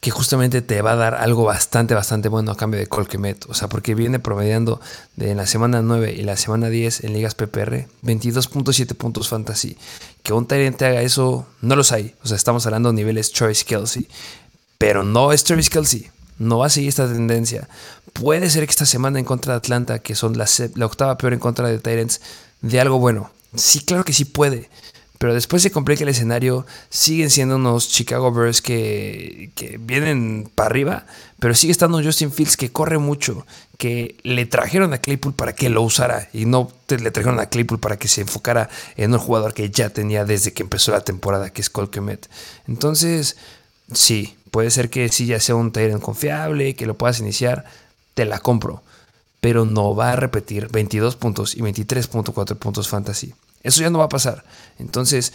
Que justamente te va a dar algo bastante, bastante bueno a cambio de Colquemet. O sea, porque viene promediando de la semana 9 y la semana 10 en ligas PPR 22.7 puntos fantasy. Que un Tyrant haga eso, no los hay. O sea, estamos hablando de niveles Choice Kelsey. Pero no es Travis Kelsey. No va a seguir esta tendencia. Puede ser que esta semana en contra de Atlanta, que son la, la octava peor en contra de Tyrants, de algo bueno. Sí, claro que sí puede. Pero después se complica el escenario, siguen siendo unos Chicago Bears que, vienen para arriba, pero sigue estando Justin Fields que corre mucho, que le trajeron a Claypool para que lo usara y no le trajeron a Claypool para que se enfocara en un jugador que ya tenía desde que empezó la temporada, que es Colquemet. Entonces, sí, puede ser que sí ya sea un Tyrant confiable, que lo puedas iniciar, te la compro, pero no va a repetir 22 puntos y 23.4 puntos fantasy. Eso ya no va a pasar. Entonces,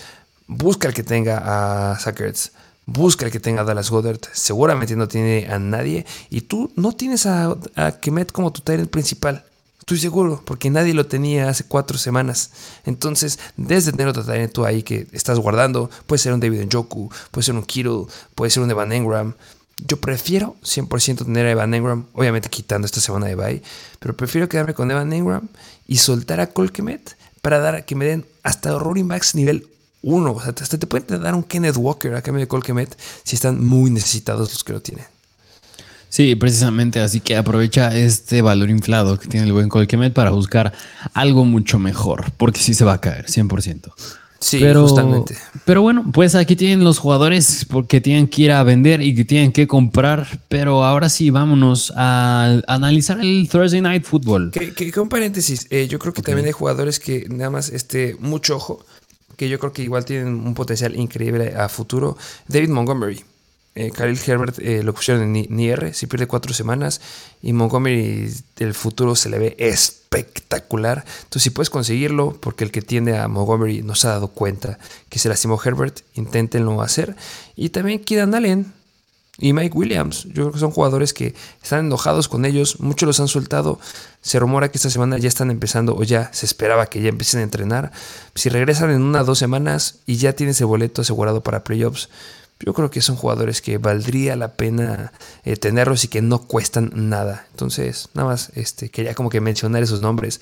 busca el que tenga a Sackers. Busca el que tenga a Dallas Goddard. Seguramente no tiene a nadie. Y tú no tienes a, Kemet como tu talent principal. Estoy seguro, porque nadie lo tenía hace cuatro semanas. Entonces, desde tener otro talento ahí que estás guardando, puede ser un David Njoku, puede ser un Kittle, puede ser un Evan Engram. Yo prefiero 100% tener a Evan Engram, obviamente quitando esta semana de bye, pero prefiero quedarme con Evan Engram y soltar a Colquemet para dar que me den hasta running backs nivel 1. O sea, hasta te pueden dar un Kenneth Walker a cambio de Colquemet si están muy necesitados los que lo tienen.
Sí, precisamente, así que aprovecha este valor inflado que tiene el buen Colquemet para buscar algo mucho mejor, porque sí se va a caer, 100%.
Sí, pero, justamente.
Pero bueno, pues aquí tienen los jugadores porque tienen que ir a vender y que tienen que comprar. Pero ahora sí, vámonos a analizar el Thursday Night Football.
Que, que, un paréntesis, eh, yo creo que también hay jugadores que nada más, este, mucho ojo, que yo creo que igual tienen un potencial increíble a futuro. David Montgomery. Eh, Herbert eh, lo pusieron en NIR, si pierde cuatro semanas. Y Montgomery del futuro se le ve espectacular. Entonces, si puedes conseguirlo, porque el que tiende a Montgomery no se ha dado cuenta que se lastimó Herbert, inténtenlo hacer. Y también Keenan Allen y Mike Williams. Yo creo que son jugadores que están enojados con ellos. Muchos los han soltado. Se rumora que esta semana ya están empezando, o ya se esperaba que ya empiecen a entrenar. Si regresan en una o dos semanas y ya tienes el boleto asegurado para playoffs yo creo que son jugadores que valdría la pena eh, tenerlos y que no cuestan nada. Entonces, nada más este, quería como que mencionar esos nombres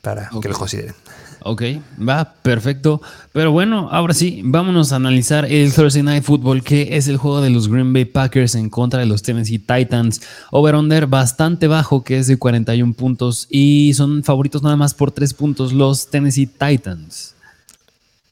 para que lo consideren.
Ok, va, perfecto. Pero bueno, ahora sí, vámonos a analizar el Thursday Night Football, que es el juego de los Green Bay Packers en contra de los Tennessee Titans. Over-under bastante bajo, que es de 41 puntos, y son favoritos nada más por 3 puntos los Tennessee Titans.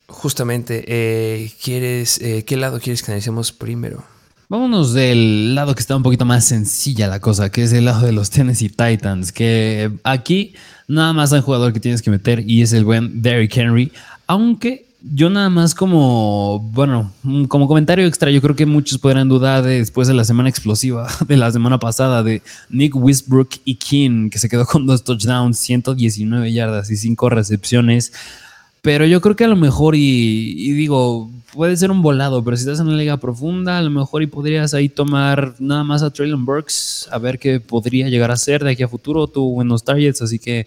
Justamente, eh, ¿quieres, eh, ¿qué lado quieres que analicemos primero?
Vámonos del lado que está un poquito más sencilla la cosa, que es el lado de los Tennessee Titans, que aquí nada más hay un jugador que tienes que meter y es el buen Derrick Henry, aunque yo nada más como, bueno, como comentario extra, yo creo que muchos podrán dudar después de la semana explosiva de la semana pasada de Nick Wisbrook y King, que se quedó con dos touchdowns, 119 yardas y 5 recepciones. Pero yo creo que a lo mejor, y, digo, puede ser un volado, pero si estás en una liga profunda, a lo mejor y podrías ahí tomar nada más a Traylon Burks, a ver qué podría llegar a ser de aquí a futuro, tuvo buenos targets, así que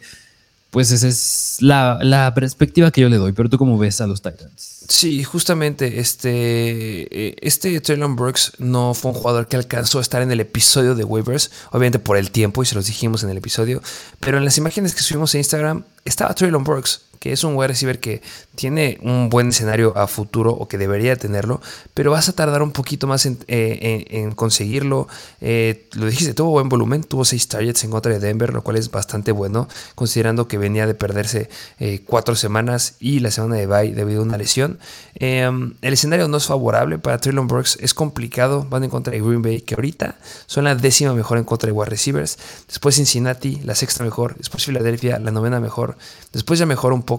pues esa es la, perspectiva que yo le doy. Pero tú cómo ves a los Titans?
Sí, justamente este, eh, este Traylon Brooks no fue un jugador que alcanzó a estar en el episodio de waivers, obviamente por el tiempo y se los dijimos en el episodio, pero en las imágenes que subimos en Instagram estaba Traylon Brooks que es un wide receiver que tiene un buen escenario a futuro o que debería tenerlo, pero vas a tardar un poquito más en, eh, conseguirlo. Eh, lo dijiste, tuvo buen volumen, tuvo 6 targets en contra de Denver, lo cual es bastante bueno, considerando que venía de perderse eh, cuatro semanas y la semana de bye debido a una lesión. Em, el escenario no es favorable para Traylon Brooks, es complicado, van en contra de Green Bay, que ahorita son la décima mejor en contra de wide receivers, después Cincinnati, la sexta mejor, después Filadelfia, la novena mejor, después ya mejor un poco.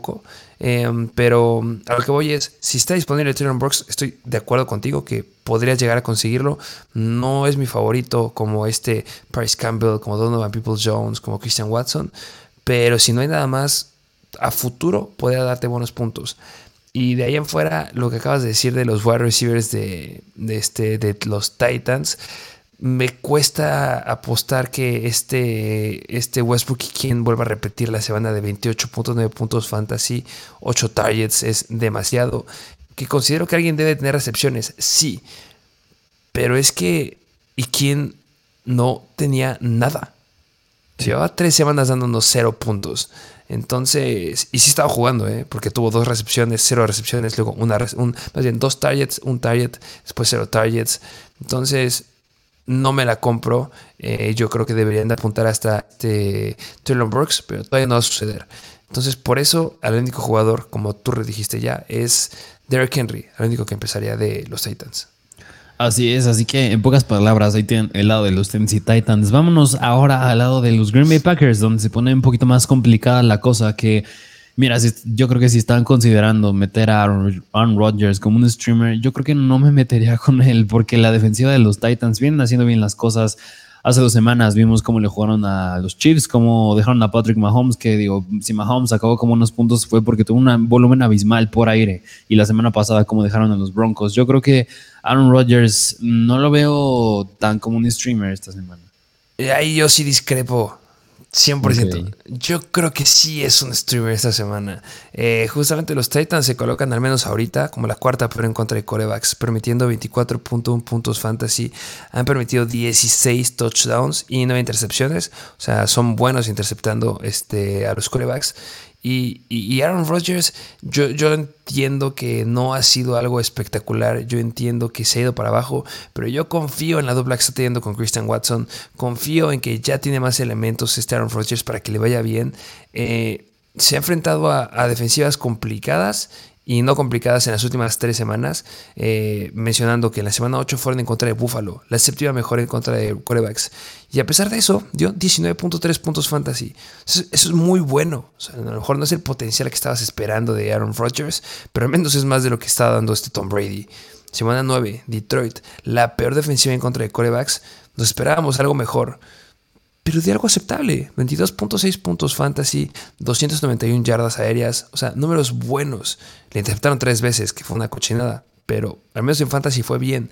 Em, pero a lo que voy es, si está disponible Traylon Brooks, estoy de acuerdo contigo que podrías llegar a conseguirlo. No es mi favorito como este Price Campbell, como Donovan People Jones, como Christian Watson. Pero si no hay nada más, a futuro podría darte buenos puntos. Y de ahí en fuera, lo que acabas de decir de los wide receivers de, este, de los Titans, me cuesta apostar que este, este Westbrook y quien vuelva a repetir la semana de 28.9 puntos fantasy, 8 targets es demasiado. Que considero que alguien debe tener recepciones, sí. Pero es que, ¿y quién no tenía nada? Llevaba tres semanas dándonos cero puntos. Entonces, y sí estaba jugando, ¿eh? porque tuvo dos recepciones, cero recepciones, luego una, un, más bien dos targets, un target, después cero targets. Entonces, no me la compro. Eh, yo creo que deberían de apuntar hasta este Brooks, pero todavía no va a suceder. Entonces, por eso, el único jugador, como tú dijiste ya, es Derrick Henry, el único que empezaría de los Titans.
Así es, así que en pocas palabras, ahí tienen el lado de los Tennessee Titans. Vámonos ahora al lado de los Green Bay Packers, donde se pone un poquito más complicada la cosa que Mira, yo creo que si están considerando meter a Aaron Rodgers como un streamer, yo creo que no me metería con él porque la defensiva de los Titans vienen haciendo bien las cosas. Hace dos semanas vimos cómo le jugaron a los Chiefs, cómo dejaron a Patrick Mahomes, que digo, si Mahomes acabó como unos puntos fue porque tuvo un volumen abismal por aire. Y la semana pasada cómo dejaron a los Broncos. Yo creo que Aaron Rodgers no lo veo tan como un streamer esta semana.
Ahí yo sí discrepo 100%. Yo creo que sí es un streamer esta semana. Eh, justamente los Titans se colocan al menos ahorita como la cuarta pero en contra de corebacks, permitiendo 24.1 puntos fantasy. Han permitido 16 touchdowns y 9 intercepciones. O sea, son buenos interceptando este, a los corebacks. Y, Aaron Rodgers, yo, yo, entiendo que no ha sido algo espectacular, yo entiendo que se ha ido para abajo, pero yo confío en la dupla que está teniendo con Christian Watson, confío en que ya tiene más elementos este Aaron Rodgers para que le vaya bien. Eh, se ha enfrentado a defensivas complicadas y no complicadas en las últimas tres semanas, eh, mencionando que en la semana 8 fueron en contra de Buffalo, la séptima mejor en contra de corebacks. Y a pesar de eso, dio 19.3 puntos fantasy. Eso, es muy bueno. a lo mejor no es el potencial que estabas esperando de Aaron Rodgers, pero al menos es más de lo que está dando este Tom Brady. Semana 9, Detroit, la peor defensiva en contra de corebacks. Nos esperábamos algo mejor pero de algo aceptable. 22.6 puntos fantasy, 291 yardas aéreas, o sea, números buenos. Le interceptaron tres veces, que fue una cochinada, pero al menos en fantasy fue bien.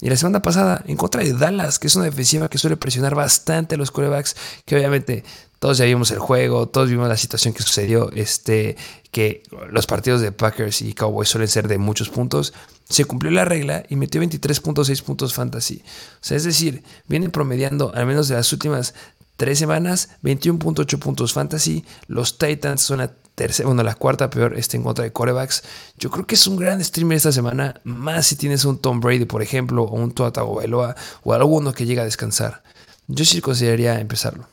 Y la semana pasada, en contra de Dallas, que es una defensiva que suele presionar bastante a los quarterbacks, que obviamente todos ya vimos el juego, todos vimos la situación que sucedió, este, que los partidos de Packers y Cowboys suelen ser de muchos puntos. Se cumplió la regla y metió 23.6 puntos fantasy. O sea, es decir, viene promediando, al menos de las últimas tres semanas, 21.8 puntos fantasy. Los Titans son la tercera, bueno, la cuarta peor este, en contra de corebacks. Yo creo que es un gran streamer esta semana, más si tienes un Tom Brady, por ejemplo, o un Tua Tagovailoa, o alguno que llega a descansar. Yo sí consideraría empezarlo.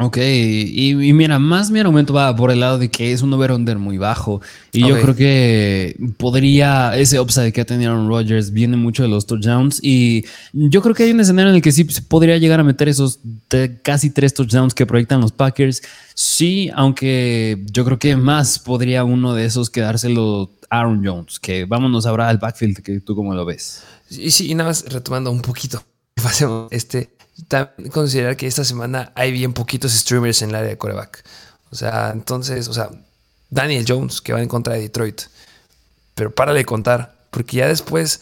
Ok, y, mira, más mi argumento va por el lado de que es un over-under muy bajo. Y yo creo que podría, ese upside que ha tenido Aaron Rodgers viene mucho de los touchdowns. Y yo creo que hay un escenario en el que sí podría llegar a meter esos casi tres touchdowns que proyectan los Packers. Sí, aunque yo creo que más podría uno de esos quedárselo Aaron Jones, que vámonos ahora al backfield, que tú cómo lo ves.
Y sí, y nada más retomando un poquito. Este, también considerar que esta semana hay bien poquitos streamers en el área de coreback. O sea, entonces, o sea, Daniel Jones, que va en contra de Detroit. Pero párale de contar, porque ya después,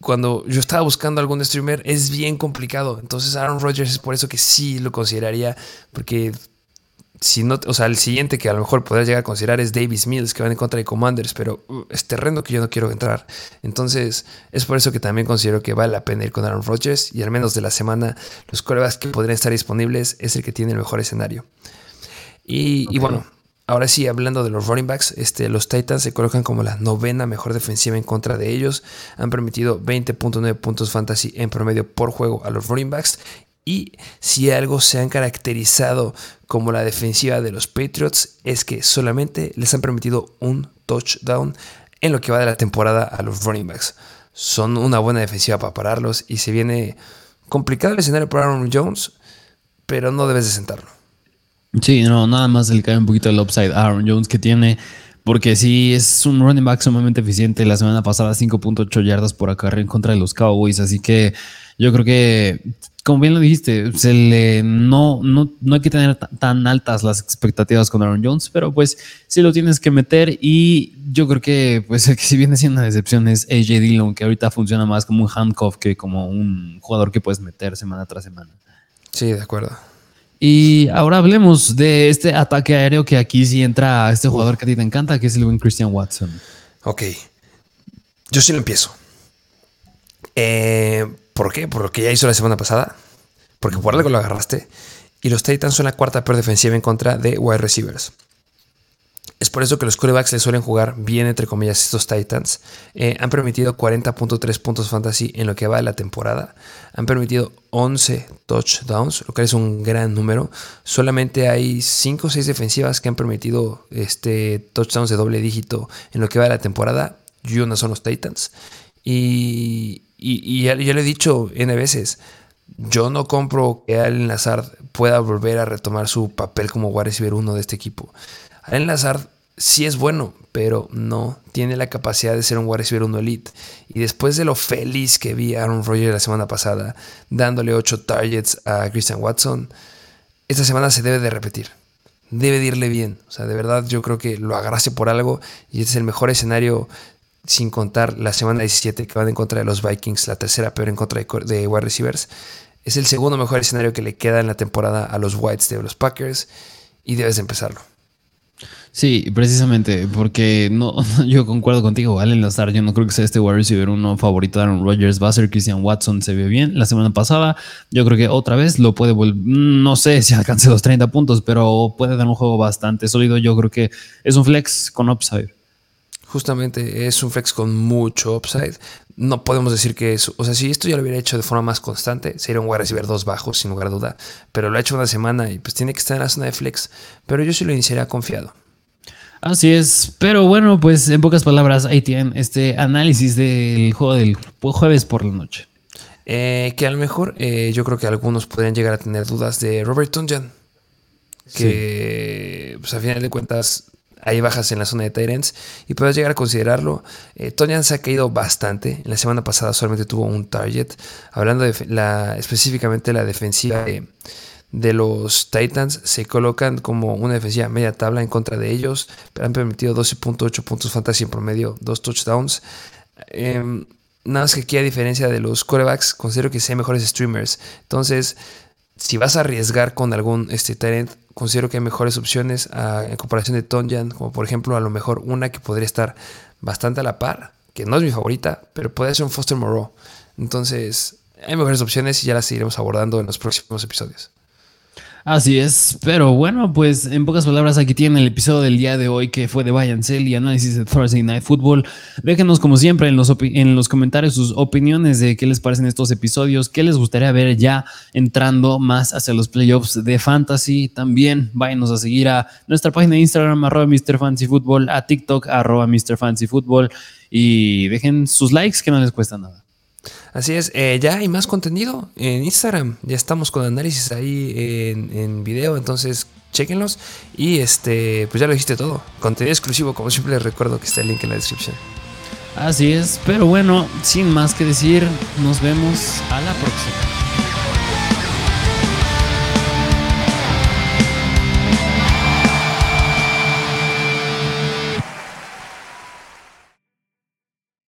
cuando yo estaba buscando algún streamer, es bien complicado. Entonces, Aaron Rodgers es por eso que sí lo consideraría, porque si no, o sea, el siguiente que a lo mejor podrías llegar a considerar es Davis Mills, que van en contra de Commanders, pero uh, es terreno que yo no quiero entrar. Entonces, es por eso que también considero que vale la pena ir con Aaron Rodgers y al menos de la semana, los corebacks que podrían estar disponibles es el que tiene el mejor escenario. Y, bueno, ahora sí, hablando de los running backs, este, los Titans se colocan como la novena mejor defensiva en contra de ellos. Han permitido 20.9 puntos fantasy en promedio por juego a los running backs y si algo se han caracterizado como la defensiva de los Patriots es que solamente les han permitido un touchdown en lo que va de la temporada a los running backs. Son una buena defensiva para pararlos y se viene complicado el escenario para Aaron Jones, pero no debes de sentarlo.
Sí, no, nada más le cae un poquito el upside a Aaron Jones que tiene, porque sí es un running back sumamente eficiente. La semana pasada 5.8 yardas por acá en contra de los Cowboys, así que yo creo que como bien lo dijiste, se le, no, no, no hay que tener tan altas las expectativas con Aaron Jones, pero pues sí lo tienes que meter y yo creo que pues el que si viene siendo una decepción es AJ Dillon, que ahorita funciona más como un handcuff que como un jugador que puedes meter semana tras semana.
Sí, de acuerdo.
Y ahora hablemos de este ataque aéreo que aquí sí entra este jugador que a ti te encanta, que es el buen Christian Watson.
Ok, yo sí lo empiezo. Eh, ¿Por qué? Por lo que ya hizo la semana pasada. Porque por algo lo agarraste. Y los Titans son la cuarta peor defensiva en contra de wide receivers. Es por eso que los quarterbacks le suelen jugar bien, entre comillas, estos Titans. Eh, han permitido 40.3 puntos fantasy en lo que va de la temporada. Han permitido 11 touchdowns, lo que es un gran número. Solamente hay 5 o 6 defensivas que han permitido este, touchdowns de doble dígito en lo que va de la temporada. Y una son los Titans. Y, y, ya, lo he dicho N veces, yo no compro que Allen Lazard pueda volver a retomar su papel como wide receiver uno de este equipo. Allen Lazard sí es bueno, pero no tiene la capacidad de ser un wide receiver uno elite. Y después de lo feliz que vi a Aaron Rodgers la semana pasada, dándole 8 targets a Christian Watson, esta semana se debe de repetir. Debe de irle bien. O sea, de verdad yo creo que lo agarrase por algo y este es el mejor escenario sin contar la semana 17 que van en contra de los Vikings, la tercera peor en contra de, wide receivers. Es el segundo mejor escenario que le queda en la temporada a los Whites de los Packers y debes de empezarlo.
Sí, precisamente, porque no, yo concuerdo contigo, Allen Lazar, yo no creo que sea este wide receiver uno favorito de Aaron Rodgers, va a ser Christian Watson, se ve bien la semana pasada, yo creo que otra vez lo puede volver, no sé si alcance los 30 puntos, pero puede dar un juego bastante sólido, yo creo que es un flex con upside.
Justamente es un flex con mucho upside. No podemos decir que es. O sea, si esto ya lo hubiera hecho de forma más constante, sería un wide receiver dos bajos, sin lugar a duda. Pero lo ha hecho una semana y pues tiene que estar en la zona de flex. Pero yo sí lo iniciaría confiado.
Así es, pero bueno, pues en pocas palabras, ahí tienen este análisis del juego del jueves por la noche.
Eh, que a lo mejor eh, yo creo que algunos podrían llegar a tener dudas de Robert Tunjan. Que, pues a final de cuentas, hay bajas en la zona de Tyrants y puedes llegar a considerarlo. Eh, se ha caído bastante. En la semana pasada solamente tuvo un target. Hablando de la, específicamente la defensiva de de los Titans se colocan como una defensiva media tabla en contra de ellos, pero han permitido 12.8 puntos fantasy en promedio, dos touchdowns. Em, nada más que aquí a diferencia de los corebacks, considero que sean mejores streamers. Entonces, si vas a arriesgar con algún este, talent, considero que hay mejores opciones en comparación de Tonjan, como por ejemplo a lo mejor una que podría estar bastante a la par, que no es mi favorita, pero puede ser un Foster Moreau. Entonces, hay mejores opciones y ya las seguiremos abordando en los próximos episodios.
Así es, pero bueno, pues en pocas palabras aquí tienen el episodio del día de hoy que fue de Cell y análisis de Thursday Night Football. Déjenos como siempre en los, en los comentarios sus opiniones de qué les parecen estos episodios, qué les gustaría ver ya entrando más hacia los playoffs de Fantasy. También váyanos a seguir a nuestra página de Instagram arroba Mr. Football, a TikTok arroba Mr. Football y dejen sus likes que no les cuesta nada.
Así es, eh, ya hay más contenido en Instagram. Ya estamos con análisis ahí en, video, entonces chequenlos. Y este, pues ya lo dijiste todo. Contenido exclusivo, como siempre les recuerdo que está el link en la descripción.
Así es, pero bueno, sin más que decir, nos vemos a la próxima.